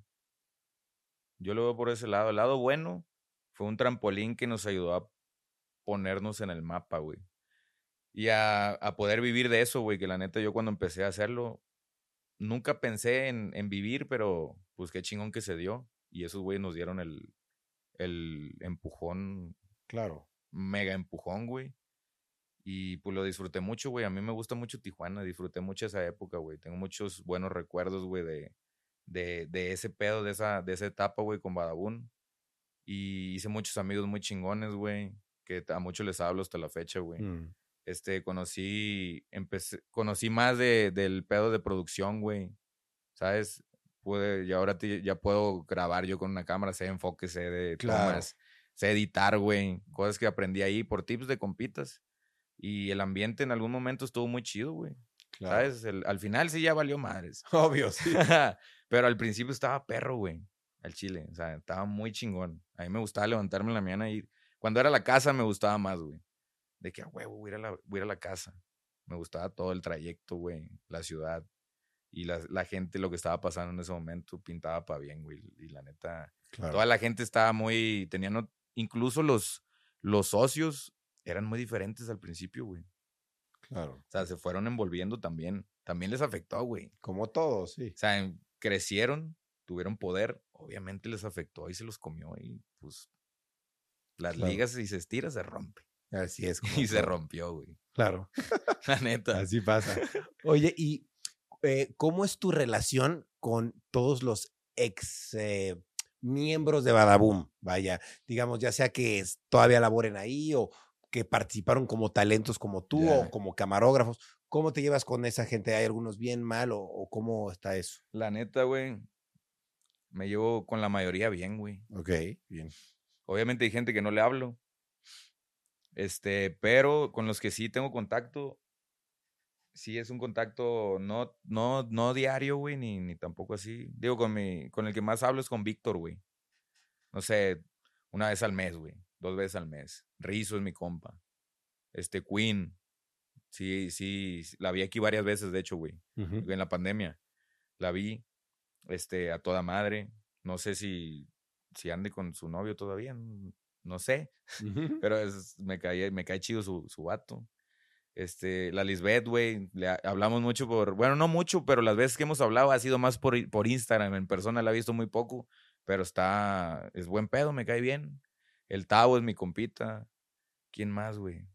Yo lo veo por ese lado. El lado bueno fue un trampolín que nos ayudó a ponernos en el mapa, güey. Y a, a poder vivir de eso, güey, que la neta yo cuando empecé a hacerlo, nunca pensé en, en vivir, pero pues qué chingón que se dio. Y esos güeyes nos dieron el, el empujón, Claro. mega empujón, güey. Y pues lo disfruté mucho, güey. A mí me gusta mucho Tijuana, disfruté mucho esa época, güey. Tengo muchos buenos recuerdos, güey, de, de, de ese pedo, de esa, de esa etapa, güey, con Badabun. Y hice muchos amigos muy chingones, güey, que a muchos les hablo hasta la fecha, güey. Mm, Este, conocí, empecé, conocí más de, del pedo de producción, güey. ¿Sabes? Pude, y ahora te- ya puedo grabar yo con una cámara, sé enfoque, sé de Claro. tomas, sé editar, güey. Cosas que aprendí ahí por tips de compitas. Y el ambiente en algún momento estuvo muy chido, güey. claro. ¿Sabes? El- al final sí ya valió madres. Obvio, sí. Pero al principio estaba perro, güey. Al chile. O sea, estaba muy chingón. A mí me gustaba levantarme en la mañana y ir. Cuando era la casa me gustaba más, güey. De que a huevo, voy a, ir a la, voy a ir a la casa. Me gustaba todo el trayecto, güey. La ciudad. Y la, la gente, lo que estaba pasando en ese momento, pintaba para bien, güey. Y la neta, Claro. toda la gente estaba muy. Tenían. Incluso los, los socios eran muy diferentes al principio, güey. claro. O sea, se fueron envolviendo también. También les afectó, güey. Como todos, sí. O sea, en- crecieron, tuvieron poder, obviamente les afectó y se los comió y pues las Claro. ligas si se estira se rompe. Así es. como Y se rompió, güey. Claro. La neta. Así pasa. Oye, ¿y eh, cómo es tu relación con todos los ex eh, miembros de Badaboom? Vaya, digamos, ya sea que es- todavía laboren ahí o que participaron como talentos como tú o como camarógrafos. ¿Cómo te llevas con esa gente? ¿Hay algunos bien mal o, o cómo está eso? La neta, güey. Me llevo con la mayoría bien, güey. Ok, bien. Obviamente hay gente que no le hablo. Este, pero con los que sí tengo contacto, sí es un contacto no, no, no diario, güey, ni, ni tampoco así. Digo, con mi, con el que más hablo es con Víctor, güey. No sé, una vez al mes, güey. Dos veces al mes. Rizo es mi compa. Este, Queen. Sí, sí, la vi aquí varias veces, de hecho, güey. En la pandemia. La vi, este, a toda madre. No sé si, si ande con su novio todavía, no sé. Pero es- me, cae, me cae chido su, su vato. Este, la Lisbeth, güey, hablamos mucho por, bueno, no mucho, pero las veces que hemos hablado ha sido más por, por Instagram, en persona la he visto muy poco, pero está, es buen pedo, me cae bien. El Tavo es mi compita. ¿Quién más, güey?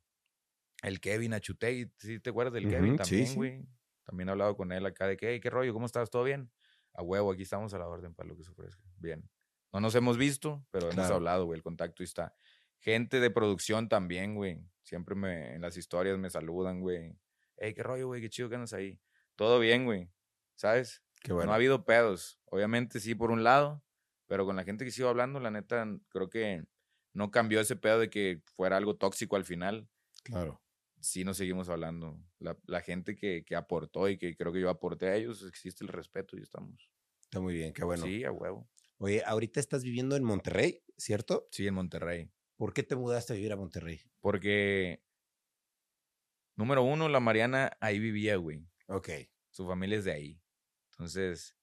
El Kevin Achutey, ¿sí te acuerdas del Kevin también, sí. güey? También he hablado con él acá de que, "Hey, ¿qué rollo? ¿Cómo estás? ¿Todo bien? A huevo, aquí estamos a la orden para lo que se ofrezca. Bien. No nos hemos visto, pero hemos Claro. hablado, güey, el contacto está. Gente de producción también, güey. Siempre me, en las historias me saludan, güey. Hey, qué rollo, güey, qué chido que andas ahí. Todo bien, güey. ¿Sabes? Qué bueno. No ha habido pedos. Obviamente sí, por un lado, pero con la gente que sigo hablando, la neta, creo que no cambió ese pedo de que fuera algo tóxico al final. Claro. Sí nos seguimos hablando. La, la gente que, que aportó y que creo que yo aporté a ellos, existe el respeto y estamos. Está muy bien, qué bueno. Sí, a huevo. Oye, ahorita estás viviendo en Monterrey, ¿cierto? Sí, en Monterrey. ¿Por qué te mudaste a vivir a Monterrey? Porque, número uno, la Mariana ahí vivía, güey. Ok. Su familia es de ahí. Entonces,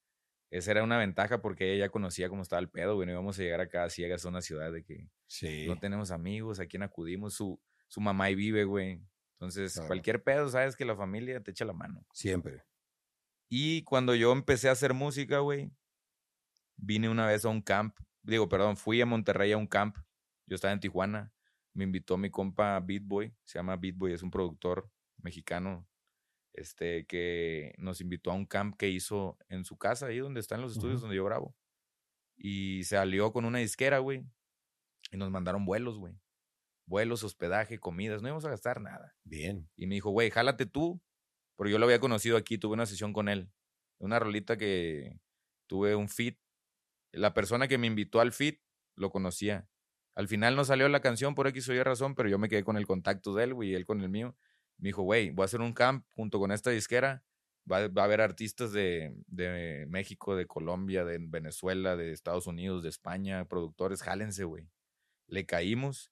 esa era una ventaja porque ella ya conocía cómo estaba el pedo, güey. No íbamos a llegar acá ciegas a una ciudad de que Sí. no tenemos amigos, a quién acudimos. Su, su mamá ahí vive, güey. Entonces, Claro. cualquier pedo, sabes que la familia te echa la mano. Siempre. Y cuando yo empecé a hacer música, güey, vine una vez a un camp. Digo, perdón, fui a Monterrey a un camp. Yo estaba en Tijuana. Me invitó mi compa Beat Boy. Se llama Beat Boy, es un productor mexicano. Este, que nos invitó a un camp que hizo en su casa, ahí donde están los estudios donde yo grabo. Y se alió con una disquera, güey. Y nos mandaron vuelos, güey. Vuelos, hospedaje, comidas. No íbamos a gastar nada. Bien. Y me dijo, güey, jálate tú. Porque yo lo había conocido aquí, tuve una sesión con él. Una rolita que tuve un fit. La persona que me invitó al fit lo conocía. Al final no salió la canción por X o Y razón, pero yo me quedé con el contacto de él, güey, y él con el mío. Me dijo, güey, voy a hacer un camp junto con esta disquera. Va, va a haber artistas de, de México, de Colombia, de Venezuela, de Estados Unidos, de España, productores, jálense, güey. Le caímos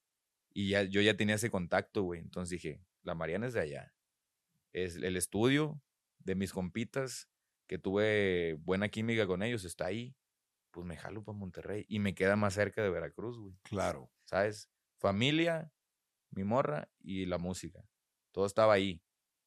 y ya, yo ya tenía ese contacto, güey. Entonces dije, la Mariana es de allá. Es el estudio de mis compitas, que tuve buena química con ellos, está ahí. Pues me jalo para Monterrey y me queda más cerca de Veracruz, güey. Claro. ¿Sabes? Familia, mi morra y la música. Todo estaba ahí.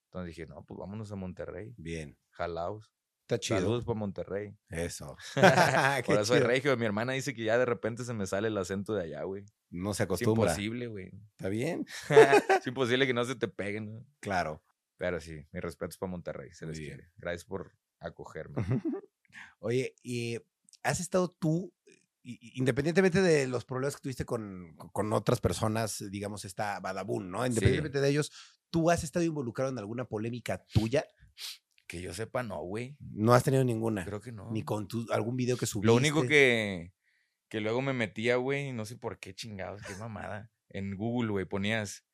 Entonces dije, no, pues vámonos a Monterrey. Bien. Jalaos. Está chido. Saludos para Monterrey. Eso. Por eso soy chido. regio. Mi hermana dice que ya de repente se me sale el acento de allá, güey. No se Es acostumbra. imposible, güey. ¿Está bien? es imposible que no se te peguen, ¿no? Claro. Pero sí, mis respetos para Monterrey. Se les bien. quiere. Gracias por acogerme. Oye, ¿y has estado tú, independientemente de los problemas que tuviste con, con otras personas, digamos, esta Badabun, ¿no? Independientemente de ellos, ¿tú has estado involucrado en alguna polémica tuya? Que yo sepa, no, güey. No has tenido ninguna. Creo que no. Ni con tu, algún video que subiste. Lo único que, que luego me metía, güey, no sé por qué chingados, qué mamada. En Google, güey, ponías.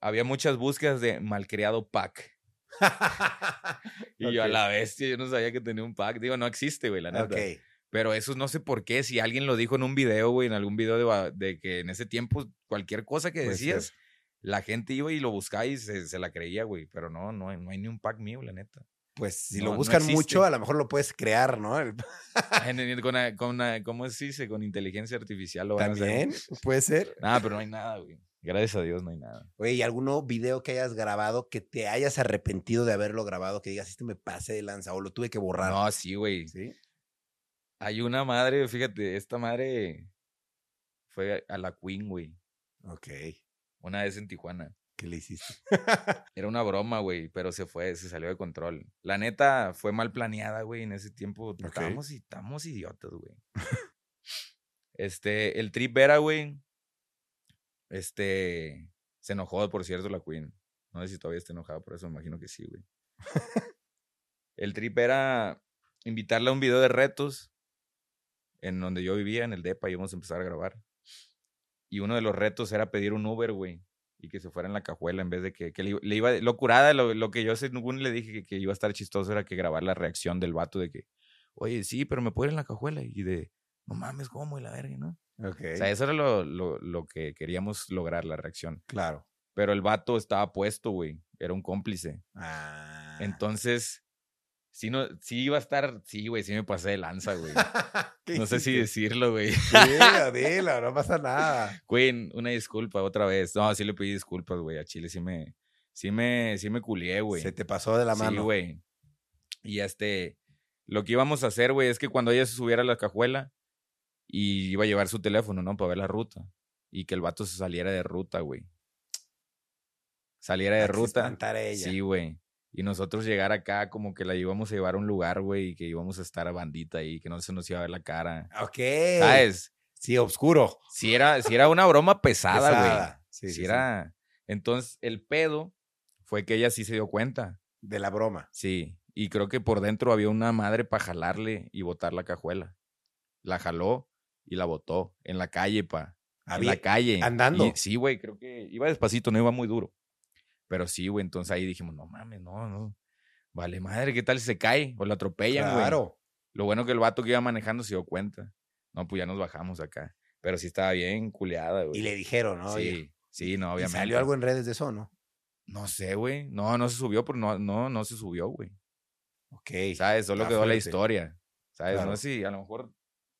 Había muchas búsquedas de malcriado pack. Y yo a la bestia, yo no sabía que tenía un pack. Digo, no existe, güey, la neta. Ok. Pero eso no sé por qué. Si alguien lo dijo en un video, güey, en algún video de, que en ese tiempo cualquier cosa que decías, la gente iba y lo buscaba y se, se la creía, güey. Pero no, no, hay- no hay ni un pack mío, la neta. Pues si No, lo no buscan existe. mucho, a lo mejor lo puedes crear, ¿no? El- en- con, a- con, a- ¿Cómo se dice? Con inteligencia artificial lo van a hacer. También puede ser. Nada, pero no hay nada, güey. Gracias a Dios no hay nada. Oye, ¿y alguno video que hayas grabado que te hayas arrepentido de haberlo grabado, que digas, este me pasé de lanza o lo tuve que borrar? No, sí, güey. ¿Sí? Hay una madre, fíjate, esta madre fue a la Queen, güey. Ok. Una vez en Tijuana. ¿Qué le hiciste? Era una broma, güey, pero se fue, se salió de control. La neta fue mal planeada, güey, en ese tiempo. Estábamos, y- estábamos idiotas, güey. este, el trip era, güey. Este, se enojó, por cierto, la Queen. No sé si todavía está enojada por eso, me imagino que sí, güey. el trip era invitarla a un video de retos en donde yo vivía, en el DEPA, íbamos a empezar a grabar. Y uno de los retos era pedir un Uber, güey y que se fuera en la cajuela en vez de que, que le, le iba, lo curada, lo, lo que yo según le dije que, que iba a estar chistoso era que grabar la reacción del vato de que, oye, sí, pero me puedo ir en la cajuela y de, no mames, ¿cómo? Y la verga, ¿no? Ok. O sea, eso era lo, lo, lo que queríamos lograr, la reacción. claro. Pero el vato estaba puesto, güey, era un cómplice. Ah. Entonces, sí, no, sí iba a estar, sí, güey, sí me pasé de lanza, güey. ¿Qué No sé si decirlo, güey. Dilo, dilo, no pasa nada. Güey, una disculpa otra vez. No, sí le pedí disculpas, güey. A Chile sí me, sí me, sí me culié, güey. Se te pasó de la mano. Sí, güey. Y este, lo que íbamos a hacer, güey, es que cuando ella se subiera a la cajuela y iba a llevar su teléfono, ¿no? Para ver la ruta. Y que el vato se saliera de ruta, güey. Saliera de ruta. ella. Sí, güey. Y nosotros llegar acá como que la íbamos a llevar a un lugar, güey, y que íbamos a estar a bandita ahí, que no se nos iba a ver la cara. Ok. ¿Sabes? Sí, oscuro. Si era, si era una broma pesada, güey. Sí, si sí, sí. era. Entonces, el pedo fue que ella sí se dio cuenta. De la broma. Sí. Y creo que por dentro había una madre para jalarle y botar la cajuela. La jaló y la botó en la calle, pa. En Había- la calle. andando. Y sí, güey, creo que iba despacito, no iba muy duro. Pero sí, güey, entonces ahí dijimos, no mames, no, no. Vale, madre, ¿qué tal si se cae? O la atropellan, güey. Claro. Lo bueno que el vato que iba manejando se dio cuenta. No, pues ya nos bajamos acá. Pero sí estaba bien culeada, güey. Y le dijeron, ¿no? Oye, Sí, sí, no, ¿y obviamente. ¿Salió algo en redes de eso, no? No sé, güey. No, no se subió, pero no, no, no se subió, güey. Ok. ¿Sabes? Solo quedó la historia. ¿Sabes? Claro. No sé si a lo mejor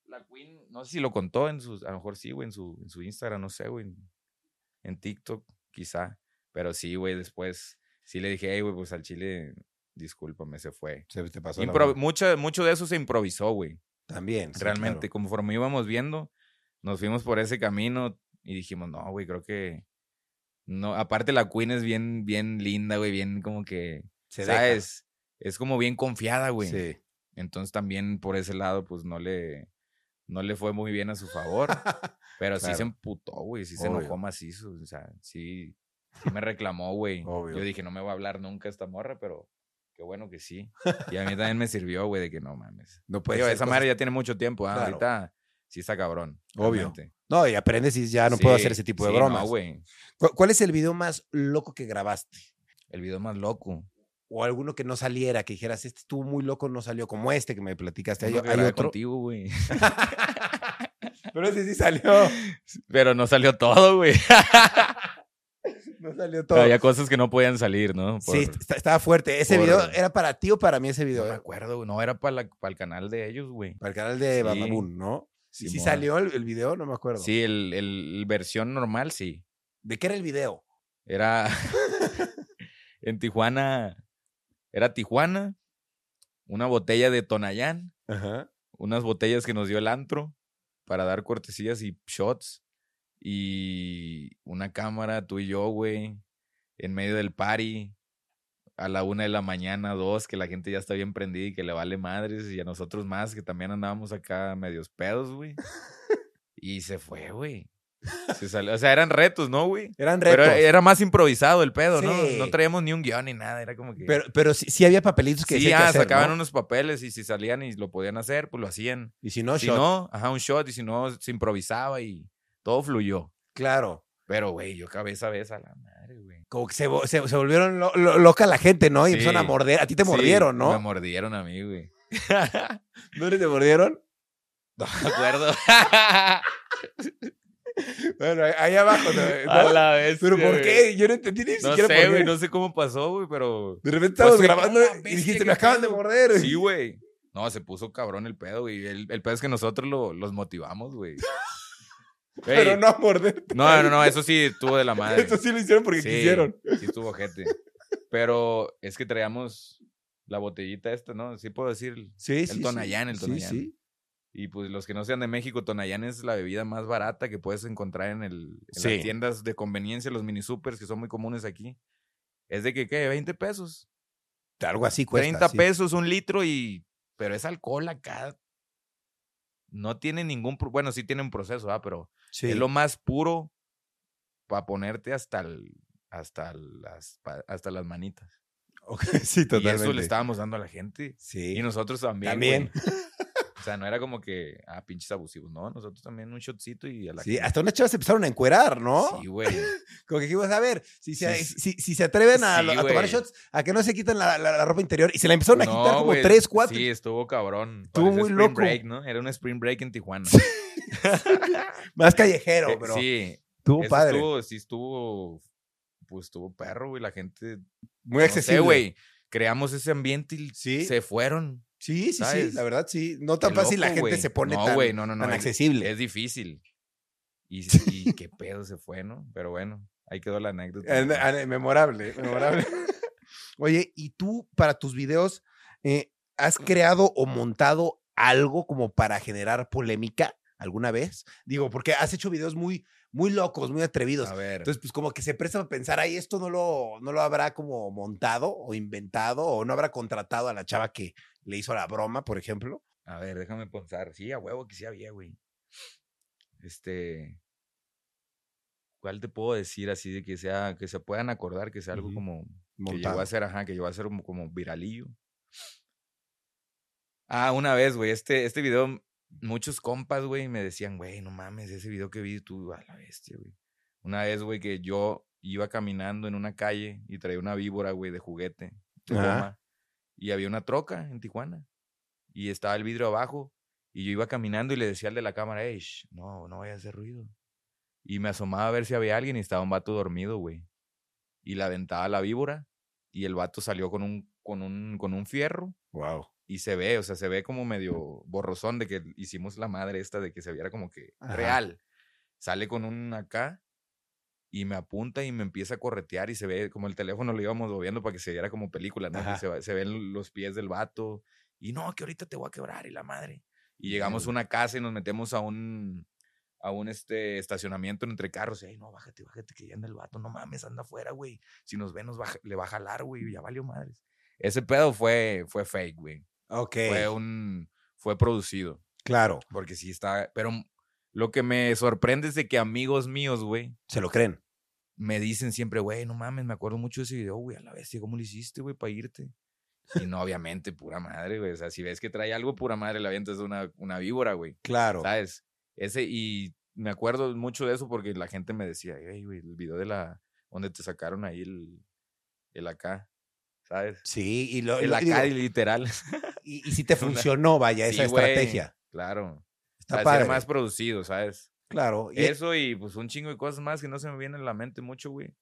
la Queen, no sé si lo contó en sus, a lo mejor sí, güey, en su, en su Instagram, no sé, güey. En, en TikTok, quizá. Pero sí, güey, después sí le dije, hey, güey, pues al chile, discúlpame, se fue. Se te pasó Impro- mucho, mucho de eso se improvisó, güey. También. sí, Realmente, claro. conforme íbamos viendo, nos fuimos por ese camino y dijimos, no, güey, creo que. No, aparte la Queen es bien, bien linda, güey, bien como que. Se deja. ¿Sabes? Es como bien confiada, güey. Sí. Entonces también por ese lado, pues no le. No le fue muy bien a su favor. Pero sí se Claro. emputó, güey. Sí se enojó macizo. O sea, sí. Sí me reclamó, güey. Yo dije, no me va a hablar nunca esta morra, pero qué bueno que sí. Y a mí también me sirvió, güey, de que no mames. No puede Digo, ser esa madre ya tiene mucho tiempo. ah, Claro. Ahorita sí está cabrón. Obvio. realmente. No, y aprendes y ya no puedo hacer ese tipo de sí, bromas. No, güey. ¿Cu- ¿Cuál es el video más loco que grabaste? El video más loco. O alguno que no saliera, que dijeras, este estuvo muy loco, no salió como este que me platicaste. Hay, que otro. contigo, güey. Pero ese sí salió. Pero no salió todo, güey. No salió todo. Había cosas que no podían salir, ¿no? Por- Sí, est- estaba fuerte. ¿Ese por- video era para ti o para mí ese video? No me acuerdo, güey. No, era para el canal de ellos, güey. Para el canal de Sí. ¿no? Sí, sí salió el, el video, no me acuerdo. Sí, el versión normal, sí. ¿De qué era el video? Era en Tijuana. Era Tijuana, una botella de Tonayán, Ajá. unas botellas que nos dio el antro para dar cortesías y shots. Y una cámara, tú y yo, güey, en medio del party, a la una de la mañana, dos, que la gente ya está bien prendida y que le vale madres, y a nosotros más, que también andábamos acá medios pedos, güey. y se fue, güey. Se salió- O sea, eran retos, ¿no, güey? Eran retos. Pero era más improvisado el pedo, ¿no? Sí. No traíamos ni un guion ni nada, era como que... Pero, pero sí, sí había papelitos que sí, que ah, hacer, sacaban ¿no? unos papeles y si salían y lo podían hacer, pues lo hacían. Y si no, si shot. no, ajá, un shot, y si no, se improvisaba y todo fluyó. Claro. Pero, güey, yo cabeza a vez a la madre, güey. Como que se, vo- se, se volvieron lo- lo- loca la gente, ¿no? Y Sí. empezaron a morder. A ti te Sí, mordieron, Me ¿no? mordieron a mí, güey. ¿No te mordieron? No me acuerdo. Bueno, ahí- abajo. ¿no? a la vez. ¿Pero por qué? Yo no entendí ni No siquiera sé, por qué. güey, no sé cómo pasó, güey, pero. De repente estábamos Pues, grabando ¡ah, y dijiste, me acaban de morder. Sí, güey. No, se puso cabrón el pedo, güey. El, el pedo es que nosotros lo- los motivamos, güey. Pero Ey, no a no, no, no, eso sí estuvo de la madre. Esto sí lo hicieron porque Sí, quisieron. Sí, estuvo gente. Pero es que traíamos la botellita esta, ¿no? Sí puedo decir. Sí, El Tonayán, el Sí, Tonayán. sí. Y pues los que no sean de México, Tonayán es la bebida más barata que puedes encontrar en, el, en Sí. las tiendas de conveniencia, los mini supers que son muy comunes aquí. Es de que, ¿qué? 20 pesos. Algo así cuesta. 30 sí. pesos, un litro y... Pero es alcohol acá. No tiene ningún... Bueno, sí tiene un proceso, ¿ah? Pero Sí. es lo más puro para ponerte hasta el- hasta las, hasta las manitas. Ok, Sí, Y totalmente. eso le estábamos dando a la gente. Sí. Y nosotros también. También. O sea, no era como que, ah, pinches abusivos. No, nosotros también un shotcito y a la Sí, hasta unas chavas se empezaron a encuerar, ¿no? Sí, güey. Como que dijimos, a ver, si se, Sí, si, si se atreven a, Sí, a tomar shots, a que no se quitan la, la- la ropa interior. Y se la empezaron a quitar como güey, tres, cuatro. Sí, estuvo cabrón. Estuvo muy spring loco. break, ¿no? Era un spring break en Tijuana. Más callejero, Eh, pero sí, estuvo padre. estuvo, sí estuvo, pues estuvo perro, güey. La gente, Muy no accesible. güey. Creamos ese ambiente y Sí. se fueron. Sí, sí, sí, la verdad, sí. No tan Qué fácil la gente güey. se pone no, tan, güey, no, no, no. tan es- accesible. Es difícil. Y, y qué pedo se fue, ¿no? Pero bueno, ahí quedó la anécdota. Memorable, memorable. Oye, ¿y tú para tus videos eh, has creado o montado algo como para generar polémica alguna vez? Digo, porque has hecho videos muy, muy locos, muy atrevidos. A ver. Entonces, pues como que se presta a pensar, ahí esto no lo, no lo habrá como montado o inventado o no habrá contratado a la chava que le hizo la broma, por ejemplo. A ver, déjame pensar. Sí, a huevo que sí había, güey. Este. ¿Cuál te puedo decir así de que sea, que se puedan acordar, que sea algo como que Montado. llegó a ser, ajá, que llegó a ser como, como viralillo? Ah, una vez, güey, este, este video, muchos compas, güey, me decían, güey, no mames, ese video que vi tú, a la bestia, güey. Una vez, güey, que yo iba caminando en una calle y traía una víbora, güey, de juguete, de goma, y había una troca en Tijuana y estaba el vidrio abajo y yo iba caminando y le decía al de la cámara, "Ey, shh, no, no vaya a hacer ruido. Y me asomaba a ver si había alguien y estaba un vato dormido, güey. Y le aventaba la víbora y el vato salió con un, con un, con un fierro Wow. Y se ve, o sea, se ve como medio borrosón de que hicimos la madre esta de que se viera como que Ajá. real. Sale con un acá y me apunta y me empieza a corretear y se ve como el teléfono lo íbamos moviendo para que se viera como película, ¿no? Se, se ven los pies del vato y no, que ahorita te voy a quebrar y la madre. Y llegamos a una casa y nos metemos a un a un este estacionamiento entre carros. Ey, no, bájate, bájate, que ya anda el vato. No mames, anda afuera, güey. Si nos ve, nos va, a- le va a jalar, güey. Ya valió madres. Ese pedo fue, fue fake, güey. Ok. Fue un. Fue producido. Claro, Porque sí está. Pero lo que me sorprende es de que amigos míos, güey, se lo creen. me dicen siempre, güey, no mames, me acuerdo mucho de ese video, güey, a la bestia, ¿cómo lo hiciste, güey, para irte? Y no, obviamente, pura madre, güey. O sea, si ves que trae algo, pura madre, le avientas una, una víbora, güey. Claro. ¿Sabes? Ese, y me acuerdo mucho de eso porque la gente me decía, güey, el video de la. donde te sacaron ahí el. el acá. ¿Sabes? Sí, y lo, digo, literal. y, y si te funcionó, vaya, esa güey, estrategia. Claro. Está Para padre. ser más producido, ¿sabes? Claro. y- Eso y pues un chingo de cosas más que no se me vienen a la mente mucho, güey.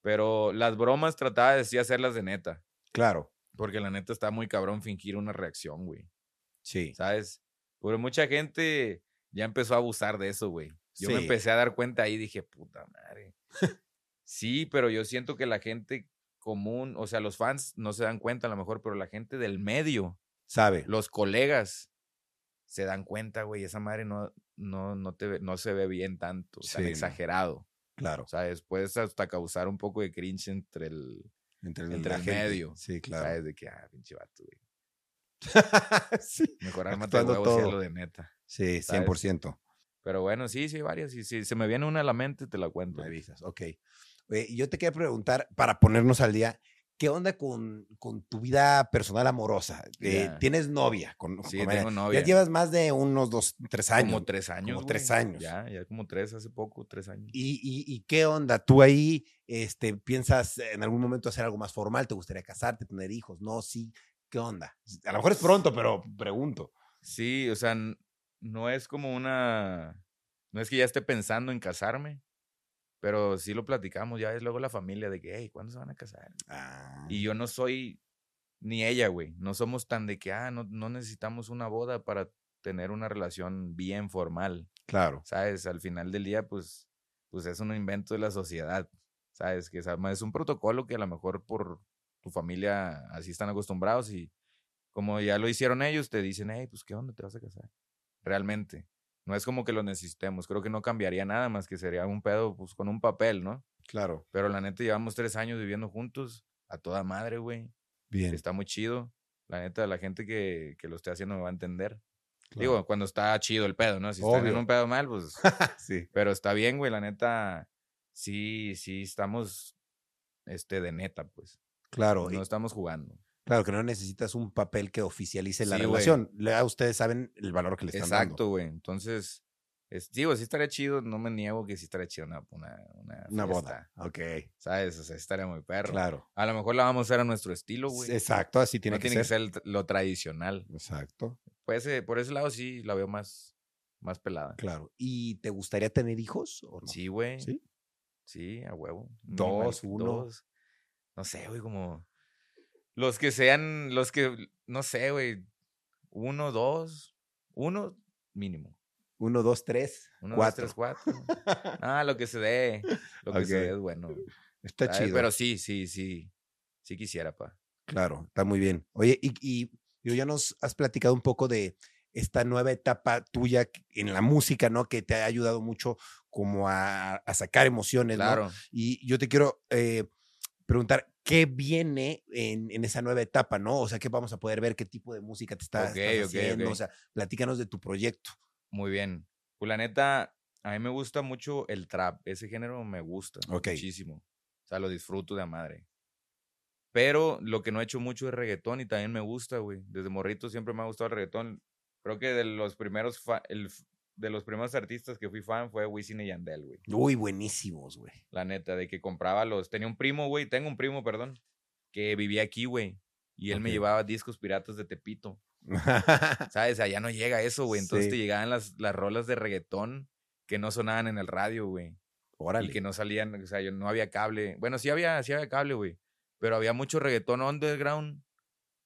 Pero las bromas trataba de sí hacerlas de neta. claro. Porque la neta está muy cabrón fingir una reacción, güey. Sí. ¿Sabes? Porque mucha gente ya empezó a abusar de eso, güey. Yo me empecé a dar cuenta ahí y dije, puta madre. sí, pero yo siento que la gente común, o sea, los fans no se dan cuenta a lo mejor, pero la gente del medio, Sabe. los colegas, se dan cuenta, güey, esa madre no, no, no, te, ve- no se ve bien tanto, Sí, tan exagerado. Claro. ¿Sabes? Puedes hasta causar un poco de cringe entre el, Entre, entre la el medio. Sí, claro. ¿Sabes? De que, ah, pinche vato, güey. sí. Mejor y todo. hazlo de neta. Sí, ¿Sabes? 100%. Pero bueno, sí, sí, varias. Si se me viene una a la mente, te la cuento. Me avisas, ok. Oye, y yo te quería preguntar, para ponernos al día, ¿qué onda con, con tu vida personal amorosa? Eh. ¿Tienes novia? Con, Sí, con- tengo novia. Ya llevas más de unos dos, tres años. Como tres años. Como tres años. Ya, ya como tres, hace poco, tres años. ¿Y, y, y qué onda? ¿Tú ahí este, piensas en algún momento hacer algo más formal? ¿Te gustaría casarte, tener hijos? No, sí. ¿Qué onda? A lo mejor es pronto, pero pregunto. Sí, o sea, no es como una. No es que ya esté pensando en casarme, pero sí lo platicamos. Ya es luego la familia de que, hey, ¿cuándo se van a casar? Ah, Y yo no soy ni ella, güey. No somos tan de que, ah, no, no necesitamos una boda para tener una relación bien formal. claro. ¿Sabes? Al final del día, pues, pues es un invento de la sociedad. ¿Sabes? Que es es un protocolo que a lo mejor por tu familia así están acostumbrados y como ya lo hicieron ellos, te dicen, hey, pues, ¿qué onda? ¿Te vas a casar? Realmente. No es como que lo necesitemos. Creo que no cambiaría nada más que sería un pedo, pues, con un papel, ¿no? Claro. Pero la neta, llevamos tres años viviendo juntos a toda madre, güey. Bien. Está muy chido. La neta, la gente que, que lo esté haciendo me va a entender. claro. Digo, cuando está chido el pedo, ¿no? Si están en un pedo mal, pues sí. pero está bien, güey, la neta, sí, sí estamos, este, de neta, pues. Claro. y- No estamos jugando. Claro, que no necesitas un papel que oficialice la Sí, relación. Ya ustedes saben el valor que le están dando. Exacto, güey. Entonces, es- digo, sí estaría chido, no me niego que sí estaría chido una, una, una, boda. Ok. ¿Sabes? O sea, estaría muy perro. Claro. A lo mejor la vamos a hacer a nuestro estilo, güey. Exacto, así tiene, no que, tiene ser. que ser lo tradicional. Exacto, Pues, eh, por ese lado sí la veo más, más pelada. claro. ¿Y te gustaría tener hijos o no? Sí, güey. ¿Sí? Sí, a huevo. Dos, uno. dos. No sé, güey, como. Los que sean, los que, no sé, güey. Uno, dos. Uno mínimo. Uno, dos, tres, Uno, cuatro. dos, tres, cuatro. Ah, lo que se dé. Lo que se dé es bueno. Está ¿sabes? chido. Pero sí, sí, sí. Sí quisiera, pa. Claro, está muy bien. Oye, y, y ya nos has platicado un poco de esta nueva etapa tuya en la música, ¿no? Que te ha ayudado mucho como a, a sacar emociones, ¿no? Claro. Y yo te quiero eh, preguntar, ¿qué viene en, en esa nueva etapa, no? O sea, ¿qué vamos a poder ver? ¿Qué tipo de música te estás, Ok, estás haciendo? ok. O sea, platícanos de tu proyecto. Muy bien. Pues la neta, a mí me gusta mucho el trap. Ese género me gusta muchísimo. O sea, lo disfruto de a madre. Pero lo que no he hecho mucho es reggaetón y también me gusta, güey. Desde morrito siempre me ha gustado el reggaetón. Creo que de los primeros el de los primeros artistas que fui fan fue Wisin y Yandel, güey. Uy, buenísimos, güey. La neta, de que compraba los. Tenía un primo, güey. Tengo un primo, perdón. Que vivía aquí, güey. Y él me Ok. llevaba discos piratas de Tepito. ¿Sabes? Allá no llega eso, güey. Entonces Sí. te llegaban las, las rolas de reggaetón que no sonaban en el radio, güey. Órale. Y que no salían, o sea, yo no había cable. Bueno, sí había, sí había cable, güey. Pero había mucho reggaetón underground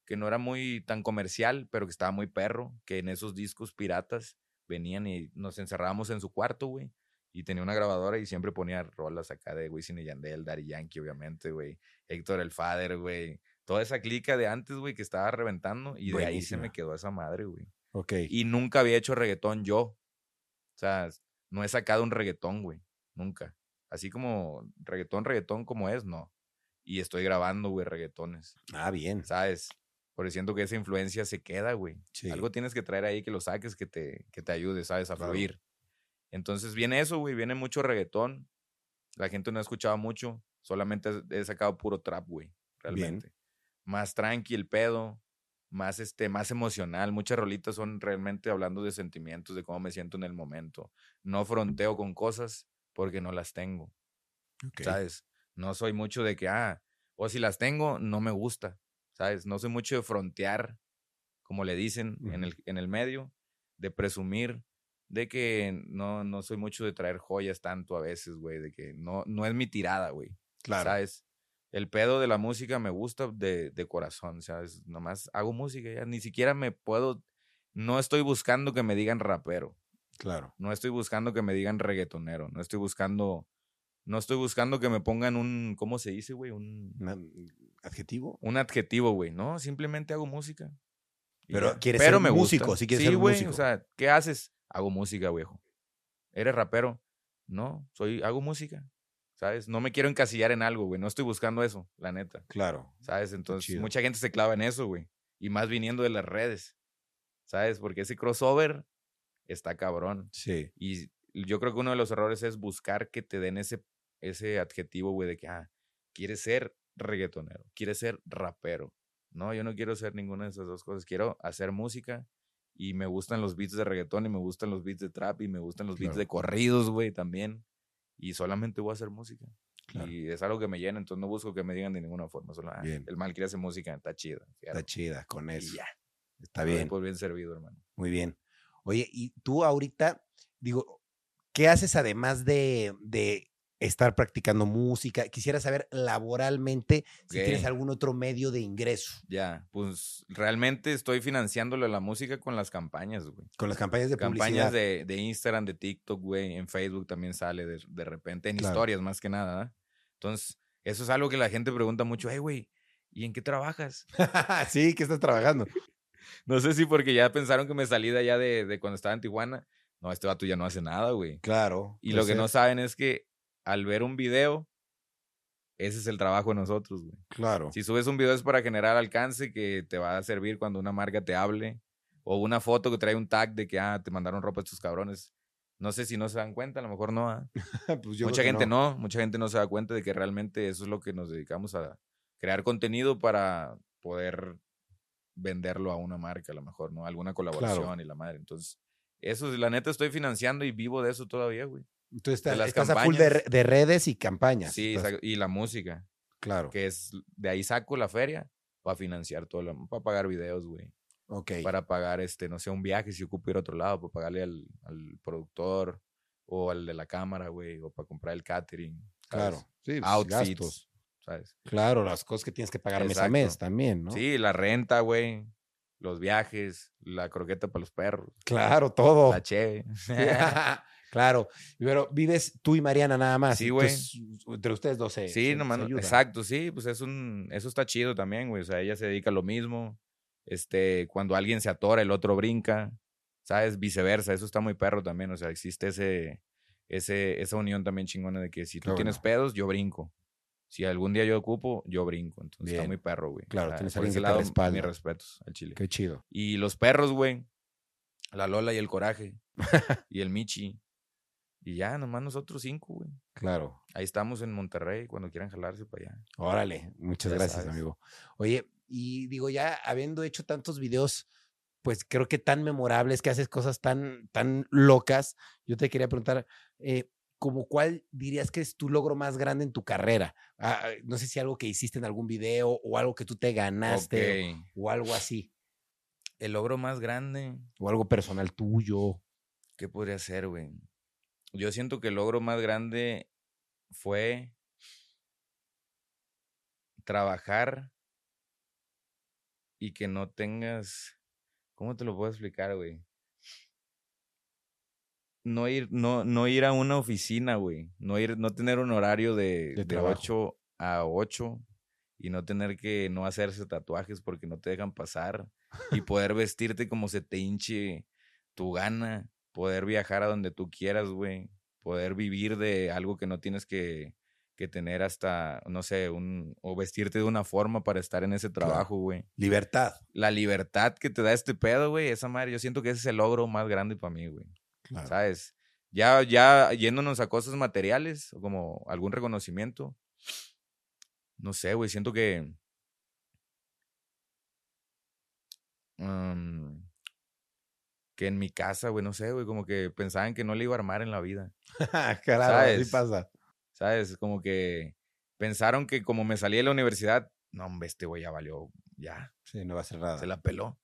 que no era muy tan comercial, pero que estaba muy perro. Que en esos discos piratas venían y nos encerrábamos en su cuarto, güey. Y tenía una grabadora y siempre ponía rolas acá de Wisin y Yandel, Daddy Yankee, obviamente, güey. Héctor el Father, güey. Toda esa clica de antes, güey, que estaba reventando. Y de ahí se me quedó esa madre, güey. ok. Y nunca había hecho reggaetón yo. O sea, no he sacado un reggaetón, güey. Nunca. Así como reggaetón, reggaetón como es, no. Y estoy grabando, güey, reggaetones. Ah, bien. ¿Sabes? Porque siento que esa influencia se queda, güey. Sí. Algo tienes que traer ahí que lo saques, que te, que te ayude, ¿sabes? A Claro. fluir. Entonces viene eso, güey. Viene mucho reggaetón. La gente no ha escuchado mucho. Solamente he sacado puro trap, güey. Realmente. Más tranqui el pedo. Más, este, más emocional. Muchas rolitas son realmente hablando de sentimientos, de cómo me siento en el momento. No fronteo con cosas porque no las tengo. Ok. ¿sabes? No soy mucho de que, ah, o si las tengo, no me gusta, ¿sabes? No soy mucho de frontear, como le dicen en, el, en el medio, de presumir, de que no, no soy mucho de traer joyas tanto a veces, güey, de que no, no es mi tirada, güey, Claro. ¿sabes? El pedo de la música me gusta de, de corazón, ¿sabes? Nomás hago música, ya ni siquiera me puedo, no estoy buscando que me digan rapero. Claro. No estoy buscando que me digan reggaetonero, no estoy buscando No estoy buscando que me pongan un, ¿cómo se dice, güey? Un, ¿Adjetivo? un adjetivo, güey. No, simplemente hago música. Pero quieres Pero ser me músico, gusta. sí quieres sí, ser güey, músico. O sea, ¿qué haces? Hago música, viejo. ¿Eres rapero? No, soy, hago música. ¿Sabes? No me quiero encasillar en algo, güey. No estoy buscando eso, la neta. Claro. ¿Sabes? Entonces, mucha gente se clava en eso, güey. Y más viniendo de las redes. ¿Sabes? Porque ese crossover está cabrón. Sí. Y yo creo que uno de los errores es buscar que te den ese, ese adjetivo, güey, de que, ah, quieres ser reggaetonero, quieres ser rapero. No, yo no quiero ser ninguna de esas dos cosas. Quiero hacer música y me gustan los beats de reggaetón y me gustan los beats de trap y me gustan los beats Claro. de corridos, güey, también. Y solamente voy a hacer música. Claro. Y es algo que me llena, entonces no busco que me digan de ninguna forma. Solo, ah, el mal quiere hacer música, está chido. Está chida con Y eso. ya. Está Doy bien. Por bien servido, hermano. Muy bien. Oye, y tú ahorita, digo, ¿qué haces además de, de estar practicando música? Quisiera saber laboralmente si tienes algún otro medio de ingreso Ya, pues realmente estoy financiándole la música con las campañas, güey. con las campañas de Campañas publicidad. de, de Instagram, de TikTok, güey. En Facebook también sale de, de repente, en Claro. historias más que nada. Entonces, eso es algo que la gente pregunta mucho. Hey, güey, ¿y en qué trabajas? sí, que estás trabajando. No sé si porque ya pensaron que me salí de allá de, de cuando estaba en Tijuana. No, este vato ya no hace nada, güey. Claro. Y lo que no saben es que al ver un video, ese es el trabajo de nosotros, güey. Claro. Si subes un video es para generar alcance que te va a servir cuando una marca te hable. O una foto que trae un tag de que, ah, te mandaron ropa estos cabrones. No sé si no se dan cuenta, a lo mejor no. ¿ah? Pues mucha gente no. mucha gente no se da cuenta de que realmente eso es lo que nos dedicamos a crear contenido para poder venderlo a una marca, a lo mejor, ¿no? Alguna colaboración y la madre. Entonces, eso, la neta, estoy financiando y vivo de eso todavía, güey. Entonces de estás, las estás a full de, campañas. de redes y campañas. Sí, y la música, claro. que es, de ahí saco la feria para financiar todo, para pagar videos, güey. Ok. para pagar, este, no sé, un viaje si ocupo ir a otro lado, para pagarle al, al productor o al de la cámara, güey, o para comprar el catering. ¿sabes? Claro. Sí, pues, Outfits, gastos. ¿sabes? Claro, las cosas que tienes que pagar mes a Exacto. mes también, ¿no? Sí, la renta, güey, los viajes, la croqueta para los perros, Claro, todo. la cheve. claro. Pero vives tú y Mariana nada más. Sí, güey. Entre ustedes dos se, sí, se- nomás, se exacto, sí, pues es un, eso está chido también, güey, o sea, ella se dedica a lo mismo, este, cuando alguien se atora, el otro brinca, ¿sabes? Viceversa, eso está muy perro también, o sea, existe ese, ese, esa unión también chingona de que si tú tienes pedos, yo brinco. Si algún día yo ocupo, yo brinco. Entonces está muy perro, güey. Claro, O sea, tienes alguien que lado. Mis respetos al chile. Qué chido. Y los perros, güey. La Lola y el Coraje. y el Michi. Y ya, nomás nosotros cinco, güey. Claro. Ahí estamos en Monterrey cuando quieran jalarse para allá. Órale, muchas Ya gracias, sabes. amigo. Oye, y digo, ya habiendo hecho tantos videos, pues creo que tan memorables, que haces cosas tan, tan locas, yo te quería preguntar, eh, como cuál dirías que es tu logro más grande en tu carrera? Ah, no sé si algo que hiciste en algún video o algo que tú te ganaste o algo así, El logro más grande. o algo personal tuyo. ¿Qué podría ser, güey? Yo siento que el logro más grande fue trabajar y que no tengas. ¿Cómo te lo puedo explicar, güey? No ir, no, no ir a una oficina, güey. No ir, no tener un horario de, De de trabajo. 8 a 8 y no tener que no hacerse tatuajes porque no te dejan pasar y poder vestirte como se te hinche tu gana, poder viajar a donde tú quieras, güey, poder vivir de algo que no tienes que, que tener hasta, no sé, un, o vestirte de una forma para estar en ese Claro. trabajo, güey. Libertad. La libertad que te da este pedo, güey, esa madre, yo siento que ese es el logro más grande para mí, güey. Claro. ¿Sabes? Ya, ya yéndonos a cosas materiales, o como algún reconocimiento, no sé, güey, siento que... mm, que en mi casa, güey, no sé, güey, como que pensaban que no le iba a armar en la vida, claro, así pasa. ¿sabes? Como que pensaron que como me salí de la universidad, no, hombre, este güey ya valió, ya, Sí, no va a ser nada. se la peló.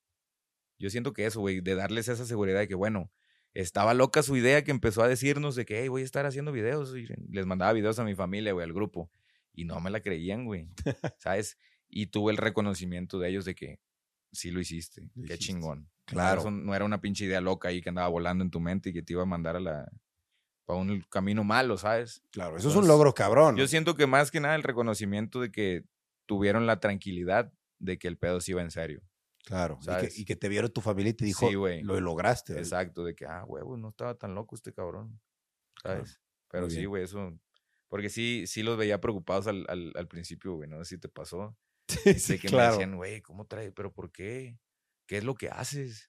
Yo siento que eso, güey, de darles esa seguridad de que, bueno, estaba loca su idea que empezó a decirnos de que, hey, voy a estar haciendo videos. Y les mandaba videos a mi familia, güey, al grupo. Y no me la creían, güey. ¿Sabes? Y tuve el reconocimiento de ellos de que sí lo hiciste. Lo Qué hiciste. chingón. Claro. Eso no era una pinche idea loca ahí que andaba volando en tu mente y que te iba a mandar a la para un camino malo, ¿sabes? Claro, eso es un logro cabrón. Yo siento que más que nada el reconocimiento de que tuvieron la tranquilidad de que el pedo sí iba en serio. Claro, y que, y que te vieron tu familia y te dijo, Sí, güey. lo lograste. güey". Exacto, de que, ah, huevo, no estaba tan loco este cabrón, Claro, ¿sabes? Pero muy sí, güey, eso, porque sí, sí los veía preocupados al, al, al principio, güey, no sé si te pasó. Sí, sí, de que me claro. decían, güey, ¿cómo trae? ¿Pero por qué? ¿Qué es lo que haces?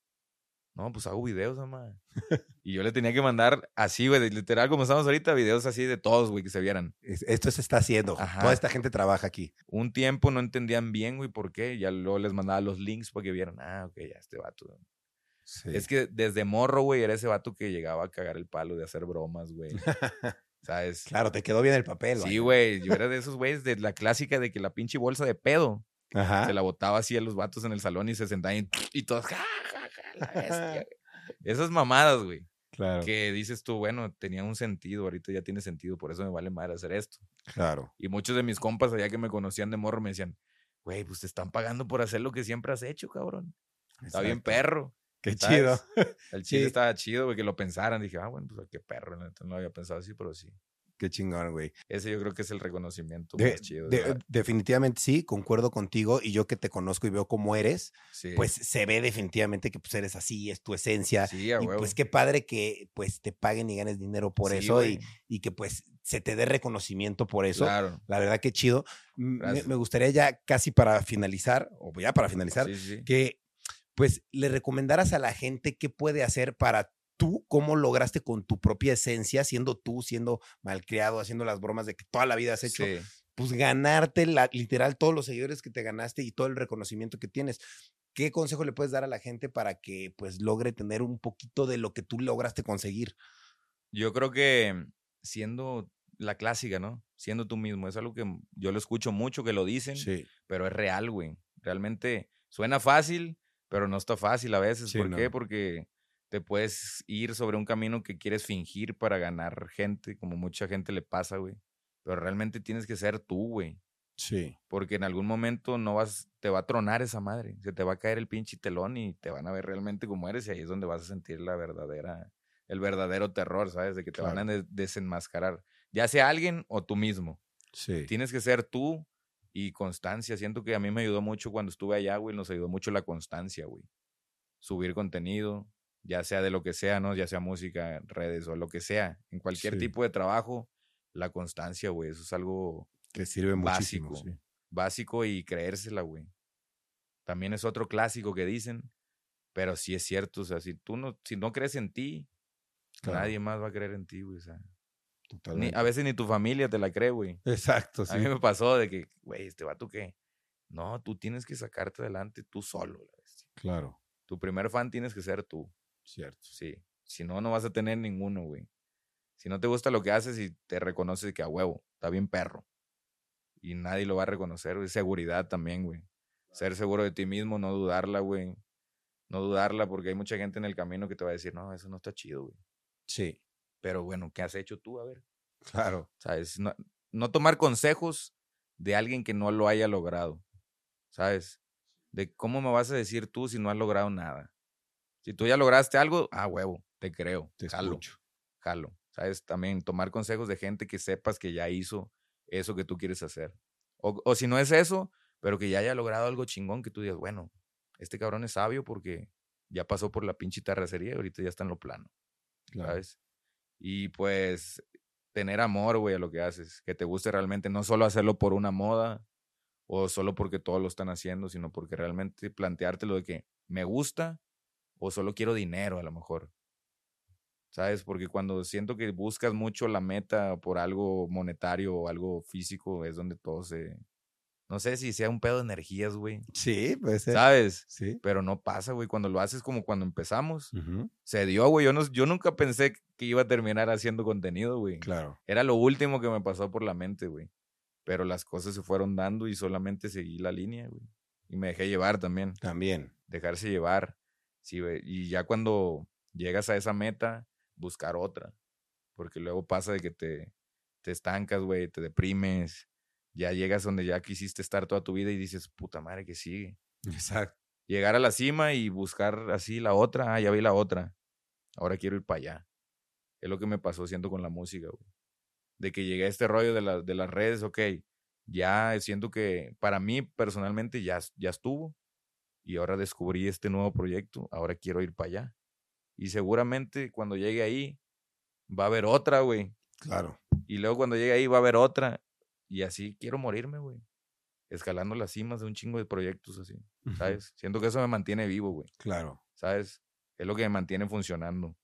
No, pues hago videos, mamá. y yo le tenía que mandar así, güey, literal, como estamos ahorita, videos así de todos, güey, que se vieran. Es- Esto se está haciendo. Ajá. Toda esta gente trabaja aquí. Un tiempo no entendían bien, güey, por qué. Ya luego les mandaba los links para que vieran, ah, ok, ya este vato. Sí. Es que desde morro, güey, era ese vato que llegaba a cagar el palo de hacer bromas, güey. ¿Sabes? Claro, te quedó bien el papel. Sí, güey. Yo era de esos güeyes de la clásica de que la pinche bolsa de pedo Ajá. se la botaba así a los vatos en el salón y se sentaban y, y todos, ja, ja, ja, la bestia, güey". Esas mamadas, güey. Claro. Que dices tú, bueno, tenía un sentido, ahorita ya tiene sentido, por eso me vale madre hacer esto. Claro. Y muchos de mis compas allá que me conocían de morro me decían, güey, pues te están pagando por hacer lo que siempre has hecho, cabrón. Está bien perro. Qué ¿sabes? chido. El chile Sí. estaba chido, güey, que lo pensaran. Dije, ah, bueno, pues qué perro. No había pensado así, pero sí. Qué chingón, güey. Ese yo creo que es el reconocimiento De- más chido. de- definitivamente sí, concuerdo contigo. Y yo que te conozco y veo cómo eres, sí. pues se ve definitivamente que pues eres así, es tu esencia. sí, y huevo. pues qué padre que pues te paguen y ganes dinero por Sí, eso y, que pues se te dé reconocimiento por eso. Claro. La verdad que chido. Me, me gustaría ya casi para finalizar, o ya para finalizar, que pues le recomendaras a la gente qué puede hacer para tú, cómo lograste con tu propia esencia, siendo tú, siendo malcriado, haciendo las bromas de que toda la vida has hecho, Sí. pues ganarte la, literal todos los seguidores que te ganaste y todo el reconocimiento que tienes. ¿Qué consejo le puedes dar a la gente para que pues logre tener un poquito de lo que tú lograste conseguir? Yo creo que siendo la clásica, ¿no? Siendo tú mismo. Es algo que yo lo escucho mucho que lo dicen, Sí, pero es real, güey. Realmente suena fácil, pero no está fácil a veces. Sí, ¿Por no. qué? Porque te puedes ir sobre un camino que quieres fingir para ganar gente, como mucha gente le pasa, güey. Pero realmente tienes que ser tú, güey. sí, Porque en algún momento no vas, te va a tronar esa madre. Se te va a caer el pinche telón y te van a ver realmente como eres. Y ahí es donde vas a sentir la verdadera, el verdadero terror, ¿sabes? De que te van a de- desenmascarar. Ya sea alguien o tú mismo. sí. Tienes que ser tú y constancia. Siento que a mí me ayudó mucho cuando estuve allá, güey. Nos ayudó mucho la constancia, güey. Subir contenido, ya sea de lo que sea, ¿no? Ya sea música, redes o lo que sea. En cualquier Sí. tipo de trabajo, la constancia, güey. Eso es algo Que sirve muchísimo. básico. sí. básico y creérsela, güey. También es otro clásico que dicen, pero sí es cierto, o sea, si tú no, si no crees en ti, Claro, nadie más va a creer en ti, güey, o sea, ni- a veces ni tu familia te la cree, güey. Exacto, sí. A mí me pasó de que, güey, este vato que, no, tú tienes que sacarte adelante tú solo, la. Claro, Tu primer fan tienes que ser tú, cierto. sí. Si no, no vas a tener ninguno, güey. Si no te gusta lo que haces y te reconoces que a huevo, está bien perro. Y nadie lo va a reconocer, güey. Seguridad también, güey. Ser seguro de ti mismo, no dudarla, güey. No dudarla porque hay mucha gente en el camino que te va a decir, no, eso no está chido, güey. Sí, Pero bueno, ¿qué has hecho tú? A ver. claro. ¿Sabes? No, no tomar consejos de alguien que no lo haya logrado. ¿Sabes? De cómo me vas a decir tú si no has logrado nada. Si tú ya lograste algo, ah, huevo, te creo. Te jalo, escucho. jalo. ¿Sabes? También tomar consejos de gente que sepas que ya hizo eso que tú quieres hacer. O, o si no es eso, pero que ya haya logrado algo chingón que tú digas, bueno, este cabrón es sabio porque ya pasó por la pinche terracería y ahorita ya está en lo plano. Claro. ¿sabes? Y pues tener amor, güey, a lo que haces, que te guste realmente, no solo hacerlo por una moda o solo porque todos lo están haciendo, sino porque realmente planteártelo de que me gusta o solo quiero dinero a lo mejor. ¿Sabes? Porque cuando siento que buscas mucho la meta por algo monetario o algo físico, es donde todo se... No sé si sea un pedo de energías, güey. Sí, puede ser. ¿Sabes? Sí. Pero no pasa, güey. Cuando lo haces como cuando empezamos, Ujú, se dio, güey. Yo, no, yo nunca pensé que iba a terminar haciendo contenido, güey. Claro. Era lo último que me pasó por la mente, güey. Pero las cosas se fueron dando y solamente seguí la línea, güey. Y me dejé llevar también. También. Dejarse llevar. Sí, güey. Y ya cuando llegas a esa meta, buscar otra. Porque luego pasa de que te, te estancas, güey, te deprimes. Ya llegas donde ya quisiste estar toda tu vida y dices, puta madre, que sigue Exacto. llegar a la cima y buscar así la otra, ah, ya vi la otra, ahora quiero ir para allá. Es lo que me pasó siento con la música, güey. De que llegué a este rollo de, la- de las redes, ok, ya siento que para mí personalmente ya, ya estuvo. Y ahora descubrí este nuevo proyecto, ahora quiero ir para allá. Y seguramente cuando llegue ahí va a haber otra, güey. Claro. Y luego cuando llegue ahí va a haber otra. Y así quiero morirme, güey. Escalando las cimas de un chingo de proyectos así, Ujú. ¿sabes? Siento que eso me mantiene vivo, güey. Claro. ¿sabes? Es lo que me mantiene funcionando.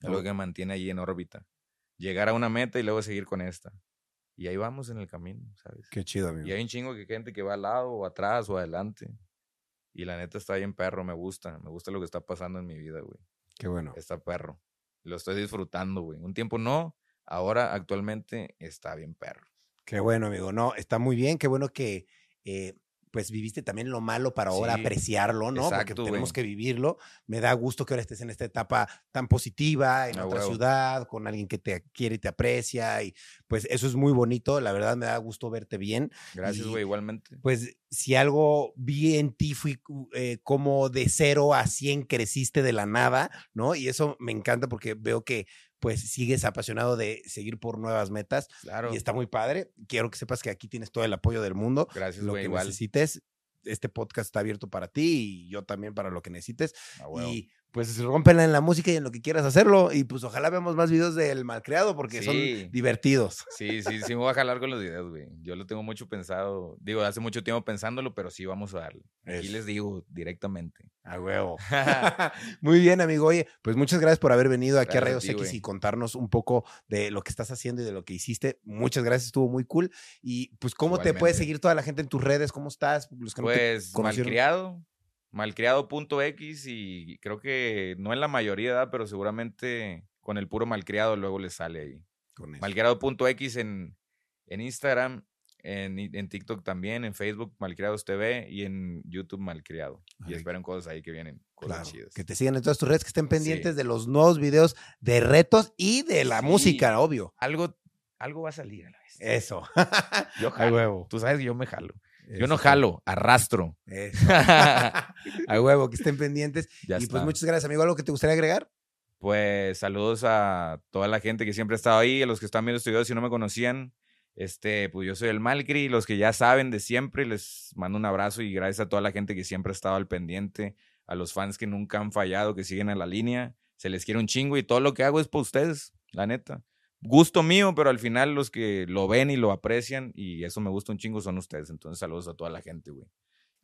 Es lo que me mantiene ahí en órbita. Llegar a una meta y luego seguir con esta. Y ahí vamos en el camino, ¿sabes? Qué chido, amigo. Y hay un chingo de gente que va al lado, o atrás, o adelante. Y la neta está bien perro, me gusta. Me gusta lo que está pasando en mi vida, güey. Qué bueno. Está perro. Lo estoy disfrutando, güey. Un tiempo no, ahora actualmente está bien perro. Qué bueno, amigo. No, está muy bien. Qué bueno que eh, pues viviste también lo malo para ahora Sí, apreciarlo, ¿no? Porque exacto, tenemos güey. que vivirlo. Me da gusto que ahora estés en esta etapa tan positiva, en otra ciudad, con alguien que te quiere y te aprecia. Y pues eso es muy bonito. La verdad me da gusto verte bien. Gracias, güey, igualmente. Pues si algo vi en ti fui eh, como de cero a 100 creciste de la nada, ¿no? Y eso me encanta porque veo que pues sigues apasionado de seguir por nuevas metas Claro. y está muy padre. Quiero que sepas que aquí tienes todo el apoyo del mundo. Gracias, lo que igual. necesites. Este podcast está abierto para ti y yo también para lo que necesites. A huevo. Y pues rómpela en la música y en lo que quieras hacerlo. Y pues ojalá veamos más videos del malcriado porque son divertidos. Sí, sí, sí me voy a jalar con los videos, güey. Yo lo tengo mucho pensado. Digo, hace mucho tiempo pensándolo, pero sí vamos a darle. Aquí Eso. les digo directamente. A huevo. Muy bien, amigo. Oye, pues muchas gracias por haber venido aquí a Gracias a Rayos ti, X y contarnos un poco de lo que estás haciendo y de lo que hiciste. Muchas gracias, estuvo muy cool. Y pues, ¿cómo te puede seguir toda la gente en tus redes? ¿Cómo estás? Los que no te Pues malcriado, malcriado.x y creo que no en la mayoría, ¿verdad? pero seguramente con el puro malcriado luego les sale ahí. Malcriado.x en, en Instagram, en, en TikTok también, en Facebook Malcriados TV y en YouTube Malcriado. Y Ay. esperen cosas ahí que vienen, cosas Claro, chidas. que te sigan en todas tus redes, que estén pendientes Sí. de los nuevos videos de retos y de la Sí. música, obvio. Algo, algo va a salir a la vez. Eso. Yo jalo. huevo. Tú sabes que yo me jalo. Yo no está- jalo, arrastro. Eso. A huevo, que estén pendientes. y pues muchas gracias, amigo. ¿Algo que te gustaría agregar? Pues saludos a toda la gente que siempre ha estado ahí, a los que están viendo este video si no me conocían. Este, pues yo soy el Malcri, los que ya saben de siempre, les mando un abrazo y gracias a toda la gente que siempre ha estado al pendiente, a los fans que nunca han fallado, que siguen a la línea. Se les quiere un chingo y todo lo que hago es por ustedes, la neta. Gusto mío, pero al final los que lo ven y lo aprecian y eso me gusta un chingo son ustedes. Entonces saludos a toda la gente, güey.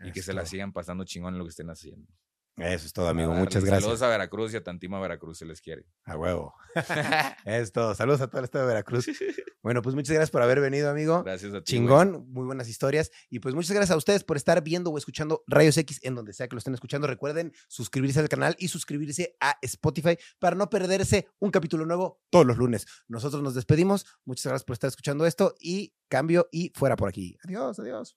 Y que se la sigan pasando chingón en lo que estén haciendo. Eso es todo, amigo. Muchas gracias. Saludos a Veracruz y a Tantima Veracruz, se les quiere. A huevo. Es todo. Saludos a todo el estado de Veracruz. Bueno, pues muchas gracias por haber venido, amigo. Gracias a ti. güey. Chingón, muy buenas historias. Y pues muchas gracias a ustedes por estar viendo o escuchando Rayos X en donde sea que lo estén escuchando. Recuerden suscribirse al canal y suscribirse a Spotify para no perderse un capítulo nuevo todos los lunes. Nosotros nos despedimos. Muchas gracias por estar escuchando esto y cambio y fuera por aquí. Adiós, adiós.